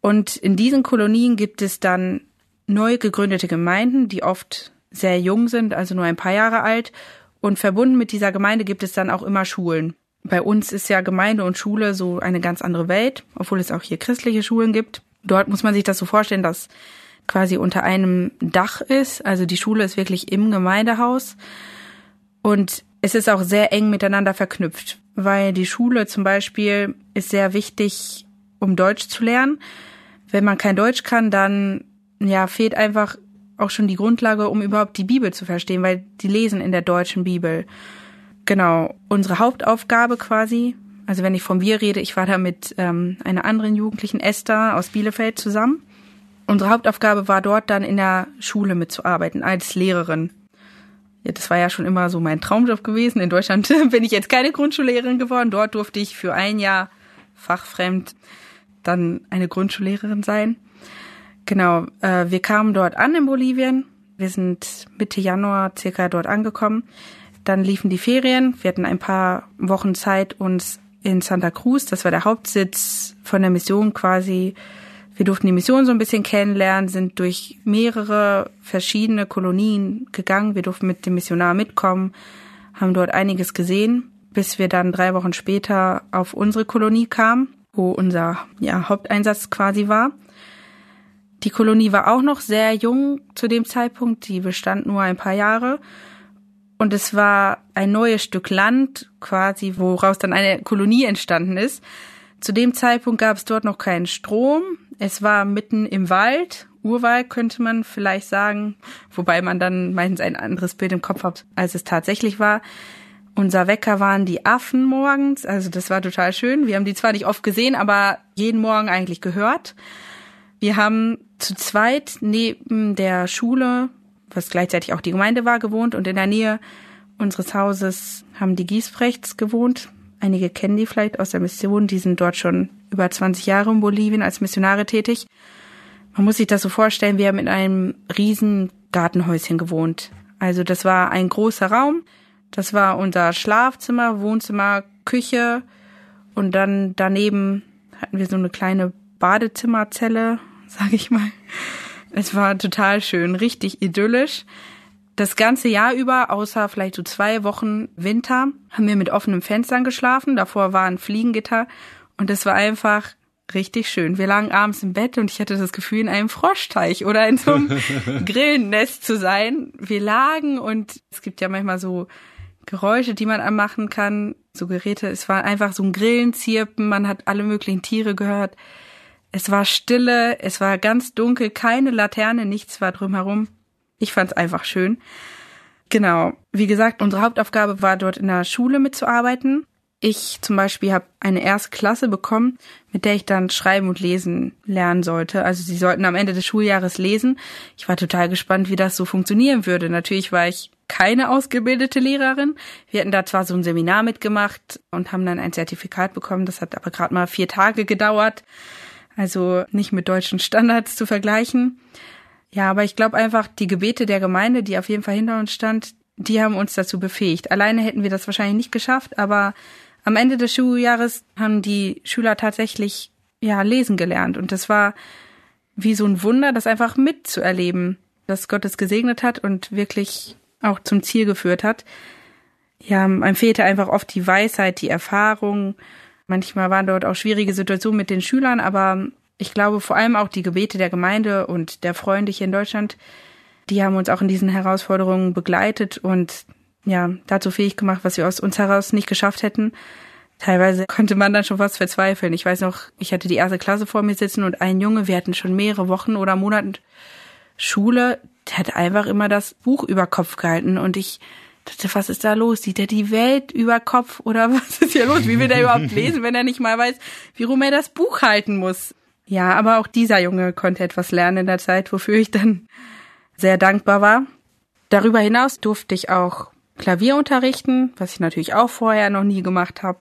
Und in diesen Kolonien gibt es dann neu gegründete Gemeinden, die oft sehr jung sind, also nur ein paar Jahre alt. Und verbunden mit dieser Gemeinde gibt es dann auch immer Schulen. Bei uns ist ja Gemeinde und Schule so eine ganz andere Welt, obwohl es auch hier christliche Schulen gibt. Dort muss man sich das so vorstellen, dass quasi unter einem Dach ist. Also die Schule ist wirklich im Gemeindehaus. Und es ist auch sehr eng miteinander verknüpft, weil die Schule zum Beispiel ist sehr wichtig, um Deutsch zu lernen. Wenn man kein Deutsch kann, dann ja, fehlt einfach auch schon die Grundlage, um überhaupt die Bibel zu verstehen, weil die lesen in der deutschen Bibel. Genau, unsere Hauptaufgabe quasi, also wenn ich von wir rede, ich war da mit ähm, einer anderen Jugendlichen, Esther aus Bielefeld zusammen. Unsere Hauptaufgabe war dort dann in der Schule mitzuarbeiten als Lehrerin. Ja, das war ja schon immer so mein Traumjob gewesen. In Deutschland bin ich jetzt keine Grundschullehrerin geworden. Dort durfte ich für ein Jahr fachfremd dann eine Grundschullehrerin sein. Genau, äh, wir kamen dort an in Bolivien. Wir sind Mitte Januar circa dort angekommen. Dann liefen die Ferien. Wir hatten ein paar Wochen Zeit, uns in Santa Cruz, das war der Hauptsitz von der Mission quasi. Wir durften die Mission so ein bisschen kennenlernen, sind durch mehrere verschiedene Kolonien gegangen. Wir durften mit dem Missionar mitkommen, haben dort einiges gesehen, bis wir dann drei Wochen später auf unsere Kolonie kamen, wo unser ja, Haupteinsatz quasi war. Die Kolonie war auch noch sehr jung zu dem Zeitpunkt, die bestand nur ein paar Jahre. Und es war ein neues Stück Land, quasi, woraus dann eine Kolonie entstanden ist. Zu dem Zeitpunkt gab es dort noch keinen Strom. Es war mitten im Wald, Urwald könnte man vielleicht sagen, wobei man dann meistens ein anderes Bild im Kopf hat, als es tatsächlich war. Unser Wecker waren die Affen morgens, also das war total schön. Wir haben die zwar nicht oft gesehen, aber jeden Morgen eigentlich gehört. Wir haben zu zweit neben der Schule, was gleichzeitig auch die Gemeinde war, gewohnt und in der Nähe unseres Hauses haben die Giesbrechts gewohnt. Einige kennen die vielleicht aus der Mission, die sind dort schon über 20 Jahre in Bolivien als Missionare tätig. Man muss sich das so vorstellen, wir haben in einem riesen Gartenhäuschen gewohnt. Also das war ein großer Raum. Das war unser Schlafzimmer, Wohnzimmer, Küche und dann daneben hatten wir so eine kleine Badezimmerzelle sag ich mal. Es war total schön, richtig idyllisch. Das ganze Jahr über, außer vielleicht so zwei Wochen Winter, haben wir mit offenen Fenstern geschlafen. Davor war ein Fliegengitter und es war einfach richtig schön. Wir lagen abends im Bett und ich hatte das Gefühl, in einem Froschteich oder in so einem Grillennest zu sein. Wir lagen und es gibt ja manchmal so Geräusche, die man anmachen kann, so Geräte. Es war einfach so ein Grillenzirpen, man hat alle möglichen Tiere gehört. Es war Stille, es war ganz dunkel, keine Laterne, nichts war drumherum. Ich fand es einfach schön. Genau. Wie gesagt, unsere Hauptaufgabe war dort in der Schule mitzuarbeiten. Ich zum Beispiel habe eine erste Klasse bekommen, mit der ich dann schreiben und lesen lernen sollte. Also sie sollten am Ende des Schuljahres lesen. Ich war total gespannt, wie das so funktionieren würde. Natürlich war ich keine ausgebildete Lehrerin. Wir hatten da zwar so ein Seminar mitgemacht und haben dann ein Zertifikat bekommen. Das hat aber gerade mal vier Tage gedauert also nicht mit deutschen Standards zu vergleichen. Ja, aber ich glaube einfach, die Gebete der Gemeinde, die auf jeden Fall hinter uns stand, die haben uns dazu befähigt. Alleine hätten wir das wahrscheinlich nicht geschafft, aber am Ende des Schuljahres haben die Schüler tatsächlich ja lesen gelernt und das war wie so ein Wunder, das einfach mitzuerleben, dass Gott es gesegnet hat und wirklich auch zum Ziel geführt hat. Ja, einem fehlte einfach oft die Weisheit, die Erfahrung, Manchmal waren dort auch schwierige Situationen mit den Schülern, aber ich glaube vor allem auch die Gebete der Gemeinde und der Freunde hier in Deutschland, die haben uns auch in diesen Herausforderungen begleitet und ja, dazu fähig gemacht, was wir aus uns heraus nicht geschafft hätten. Teilweise konnte man dann schon fast verzweifeln. Ich weiß noch, ich hatte die erste Klasse vor mir sitzen und ein Junge, wir hatten schon mehrere Wochen oder Monate Schule, der hat einfach immer das Buch über Kopf gehalten und ich was ist da los? Sieht er die Welt über Kopf oder was ist hier los? Wie will er überhaupt lesen, wenn er nicht mal weiß, wie rum er das Buch halten muss? Ja, aber auch dieser Junge konnte etwas lernen in der Zeit, wofür ich dann sehr dankbar war. Darüber hinaus durfte ich auch Klavier unterrichten, was ich natürlich auch vorher noch nie gemacht habe.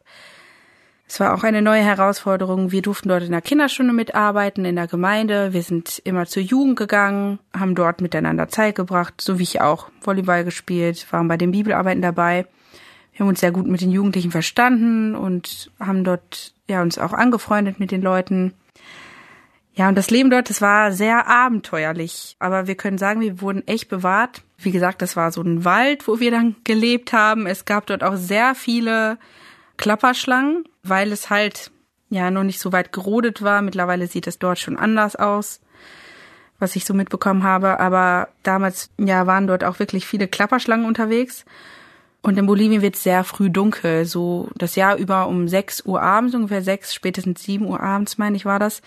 Es war auch eine neue Herausforderung. Wir durften dort in der Kinderstunde mitarbeiten, in der Gemeinde. Wir sind immer zur Jugend gegangen, haben dort miteinander Zeit gebracht, so wie ich auch Volleyball gespielt, waren bei den Bibelarbeiten dabei. Wir haben uns sehr gut mit den Jugendlichen verstanden und haben dort ja uns auch angefreundet mit den Leuten. Ja, und das Leben dort, das war sehr abenteuerlich. Aber wir können sagen, wir wurden echt bewahrt. Wie gesagt, das war so ein Wald, wo wir dann gelebt haben. Es gab dort auch sehr viele Klapperschlangen, weil es halt ja noch nicht so weit gerodet war. Mittlerweile sieht es dort schon anders aus, was ich so mitbekommen habe. Aber damals ja waren dort auch wirklich viele Klapperschlangen unterwegs. Und in Bolivien wird es sehr früh dunkel, so das Jahr über um 6 Uhr abends, ungefähr 6, spätestens 7 Uhr abends, meine ich, war das.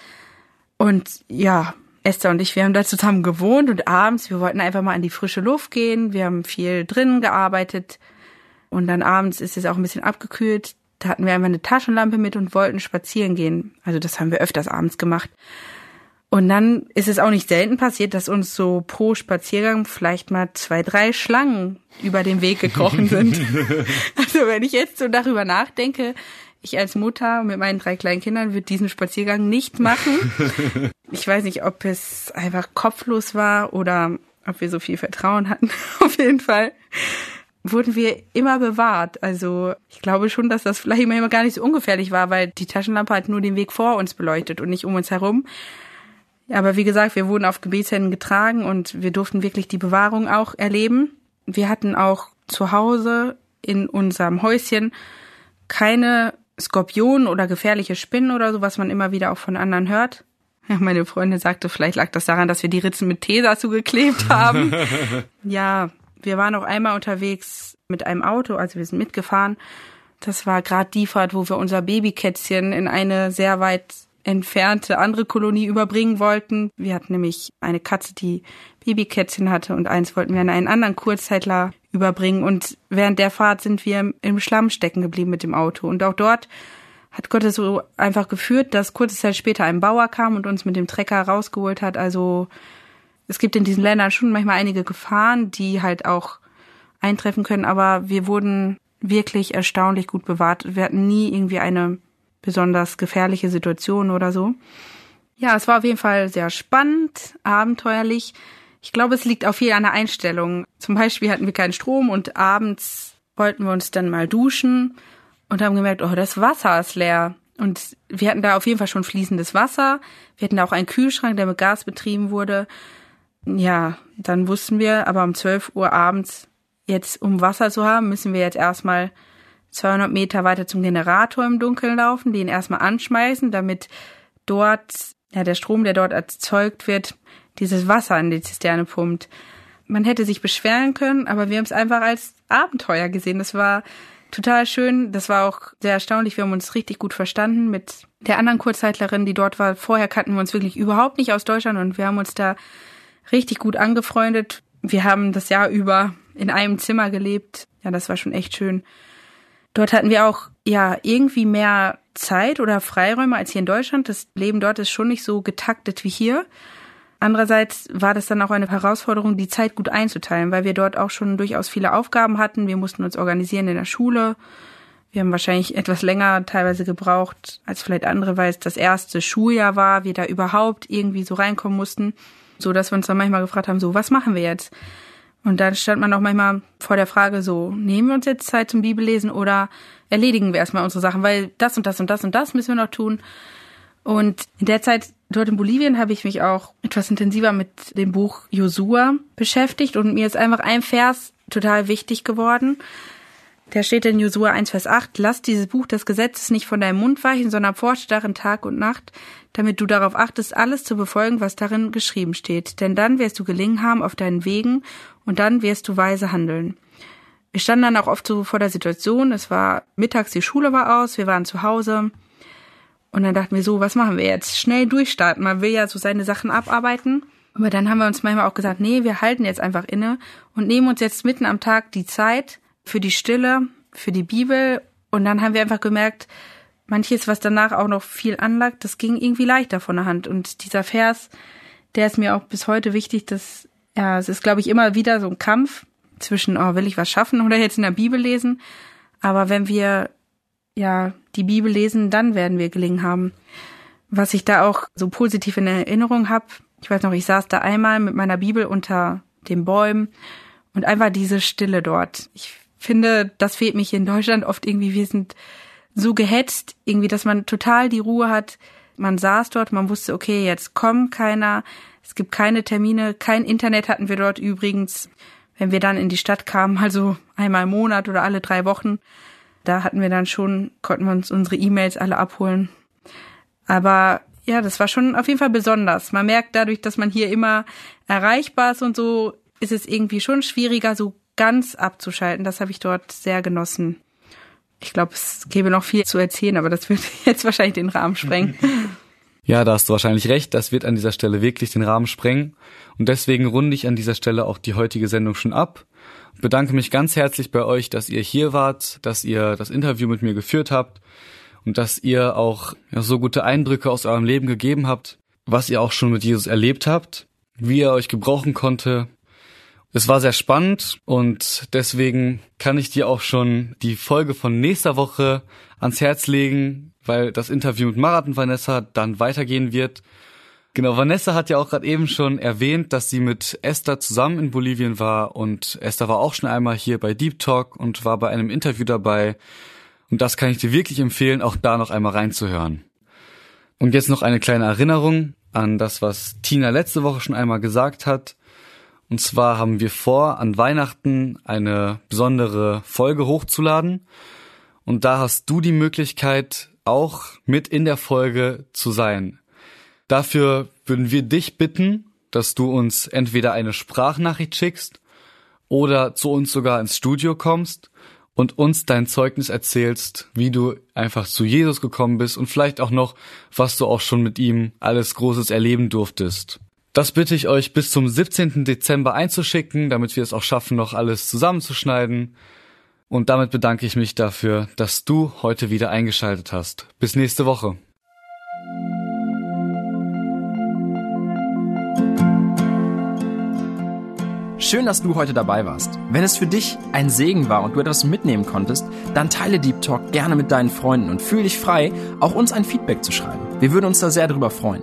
Und ja, Esther und ich, wir haben da zusammen gewohnt und abends, wir wollten einfach mal in die frische Luft gehen. Wir haben viel drinnen gearbeitet. Und dann abends ist es auch ein bisschen abgekühlt. Da hatten wir einfach eine Taschenlampe mit und wollten spazieren gehen. Also das haben wir öfters abends gemacht. Und dann ist es auch nicht selten passiert, dass uns so pro Spaziergang vielleicht mal zwei, drei Schlangen über den Weg gekrochen sind. also wenn ich jetzt so darüber nachdenke, ich als Mutter mit meinen drei kleinen Kindern würde diesen Spaziergang nicht machen. Ich weiß nicht, ob es einfach kopflos war oder ob wir so viel Vertrauen hatten. Auf jeden Fall wurden wir immer bewahrt. Also ich glaube schon, dass das vielleicht immer gar nicht so ungefährlich war, weil die Taschenlampe hat nur den Weg vor uns beleuchtet und nicht um uns herum. Aber wie gesagt, wir wurden auf Gebetshänden getragen und wir durften wirklich die Bewahrung auch erleben. Wir hatten auch zu Hause in unserem Häuschen keine Skorpionen oder gefährliche Spinnen oder so, was man immer wieder auch von anderen hört. Ja, meine Freundin sagte, vielleicht lag das daran, dass wir die Ritzen mit Tesa zugeklebt haben. ja, wir waren auch einmal unterwegs mit einem Auto, also wir sind mitgefahren. Das war gerade die Fahrt, wo wir unser Babykätzchen in eine sehr weit entfernte andere Kolonie überbringen wollten. Wir hatten nämlich eine Katze, die Babykätzchen hatte und eins wollten wir an einen anderen Kurzzeitler überbringen. Und während der Fahrt sind wir im Schlamm stecken geblieben mit dem Auto. Und auch dort hat Gott es so einfach geführt, dass kurze Zeit später ein Bauer kam und uns mit dem Trecker rausgeholt hat. Also es gibt in diesen Ländern schon manchmal einige Gefahren, die halt auch eintreffen können, aber wir wurden wirklich erstaunlich gut bewahrt. Wir hatten nie irgendwie eine besonders gefährliche Situation oder so. Ja, es war auf jeden Fall sehr spannend, abenteuerlich. Ich glaube, es liegt auch viel an der Einstellung. Zum Beispiel hatten wir keinen Strom und abends wollten wir uns dann mal duschen und haben gemerkt, oh, das Wasser ist leer. Und wir hatten da auf jeden Fall schon fließendes Wasser. Wir hatten da auch einen Kühlschrank, der mit Gas betrieben wurde. Ja, dann wussten wir, aber um 12 Uhr abends, jetzt um Wasser zu haben, müssen wir jetzt erstmal 200 Meter weiter zum Generator im Dunkeln laufen, den erstmal anschmeißen, damit dort, ja, der Strom, der dort erzeugt wird, dieses Wasser in die Zisterne pumpt. Man hätte sich beschweren können, aber wir haben es einfach als Abenteuer gesehen. Das war total schön. Das war auch sehr erstaunlich. Wir haben uns richtig gut verstanden mit der anderen Kurzzeitlerin, die dort war. Vorher kannten wir uns wirklich überhaupt nicht aus Deutschland und wir haben uns da richtig gut angefreundet. Wir haben das Jahr über in einem Zimmer gelebt. Ja, das war schon echt schön. Dort hatten wir auch ja irgendwie mehr Zeit oder Freiräume als hier in Deutschland. Das Leben dort ist schon nicht so getaktet wie hier. Andererseits war das dann auch eine Herausforderung, die Zeit gut einzuteilen, weil wir dort auch schon durchaus viele Aufgaben hatten. Wir mussten uns organisieren in der Schule. Wir haben wahrscheinlich etwas länger teilweise gebraucht als vielleicht andere, weil es das erste Schuljahr war, wir da überhaupt irgendwie so reinkommen mussten, so dass wir uns dann manchmal gefragt haben, so was machen wir jetzt? Und dann stand man auch manchmal vor der Frage so, nehmen wir uns jetzt Zeit zum Bibellesen oder erledigen wir erstmal unsere Sachen, weil das und das und das und das müssen wir noch tun. Und in der Zeit dort in Bolivien habe ich mich auch etwas intensiver mit dem Buch Josua beschäftigt und mir ist einfach ein Vers total wichtig geworden. Der steht in Josua 1, Vers 8, lass dieses Buch des Gesetzes nicht von deinem Mund weichen, sondern forsche darin Tag und Nacht, damit du darauf achtest, alles zu befolgen, was darin geschrieben steht. Denn dann wirst du gelingen haben auf deinen Wegen und dann wirst du weise handeln. Wir standen dann auch oft so vor der Situation, es war mittags, die Schule war aus, wir waren zu Hause und dann dachten wir so, was machen wir jetzt? Schnell durchstarten. Man will ja so seine Sachen abarbeiten. Aber dann haben wir uns manchmal auch gesagt, nee, wir halten jetzt einfach inne und nehmen uns jetzt mitten am Tag die Zeit, für die Stille, für die Bibel. Und dann haben wir einfach gemerkt, manches, was danach auch noch viel anlag, das ging irgendwie leichter von der Hand. Und dieser Vers, der ist mir auch bis heute wichtig, dass, ja, es ist, glaube ich, immer wieder so ein Kampf zwischen, oh, will ich was schaffen oder jetzt in der Bibel lesen. Aber wenn wir, ja, die Bibel lesen, dann werden wir gelingen haben. Was ich da auch so positiv in Erinnerung habe, ich weiß noch, ich saß da einmal mit meiner Bibel unter den Bäumen und einfach diese Stille dort. Ich finde, das fehlt mich in Deutschland oft irgendwie. Wir sind so gehetzt, irgendwie, dass man total die Ruhe hat. Man saß dort, man wusste, okay, jetzt kommt keiner, es gibt keine Termine, kein Internet hatten wir dort übrigens. Wenn wir dann in die Stadt kamen, also einmal im Monat oder alle drei Wochen, da hatten wir dann schon, konnten wir uns unsere E-Mails alle abholen. Aber ja, das war schon auf jeden Fall besonders. Man merkt dadurch, dass man hier immer erreichbar ist und so, ist es irgendwie schon schwieriger, so ganz abzuschalten. Das habe ich dort sehr genossen. Ich glaube, es gäbe noch viel zu erzählen, aber das wird jetzt wahrscheinlich den Rahmen sprengen. Ja, da hast du wahrscheinlich recht. Das wird an dieser Stelle wirklich den Rahmen sprengen. Und deswegen runde ich an dieser Stelle auch die heutige Sendung schon ab. Bedanke mich ganz herzlich bei euch, dass ihr hier wart, dass ihr das Interview mit mir geführt habt und dass ihr auch so gute Eindrücke aus eurem Leben gegeben habt, was ihr auch schon mit Jesus erlebt habt, wie er euch gebrauchen konnte, es war sehr spannend und deswegen kann ich dir auch schon die Folge von nächster Woche ans Herz legen, weil das Interview mit Marathon Vanessa dann weitergehen wird. Genau, Vanessa hat ja auch gerade eben schon erwähnt, dass sie mit Esther zusammen in Bolivien war und Esther war auch schon einmal hier bei Deep Talk und war bei einem Interview dabei. Und das kann ich dir wirklich empfehlen, auch da noch einmal reinzuhören. Und jetzt noch eine kleine Erinnerung an das, was Tina letzte Woche schon einmal gesagt hat. Und zwar haben wir vor, an Weihnachten eine besondere Folge hochzuladen. Und da hast du die Möglichkeit, auch mit in der Folge zu sein. Dafür würden wir dich bitten, dass du uns entweder eine Sprachnachricht schickst oder zu uns sogar ins Studio kommst und uns dein Zeugnis erzählst, wie du einfach zu Jesus gekommen bist und vielleicht auch noch, was du auch schon mit ihm alles Großes erleben durftest. Das bitte ich euch bis zum 17. Dezember einzuschicken, damit wir es auch schaffen, noch alles zusammenzuschneiden. Und damit bedanke ich mich dafür, dass du heute wieder eingeschaltet hast. Bis nächste Woche. Schön, dass du heute dabei warst. Wenn es für dich ein Segen war und du etwas mitnehmen konntest, dann teile Deep Talk gerne mit deinen Freunden und fühle dich frei, auch uns ein Feedback zu schreiben. Wir würden uns da sehr darüber freuen.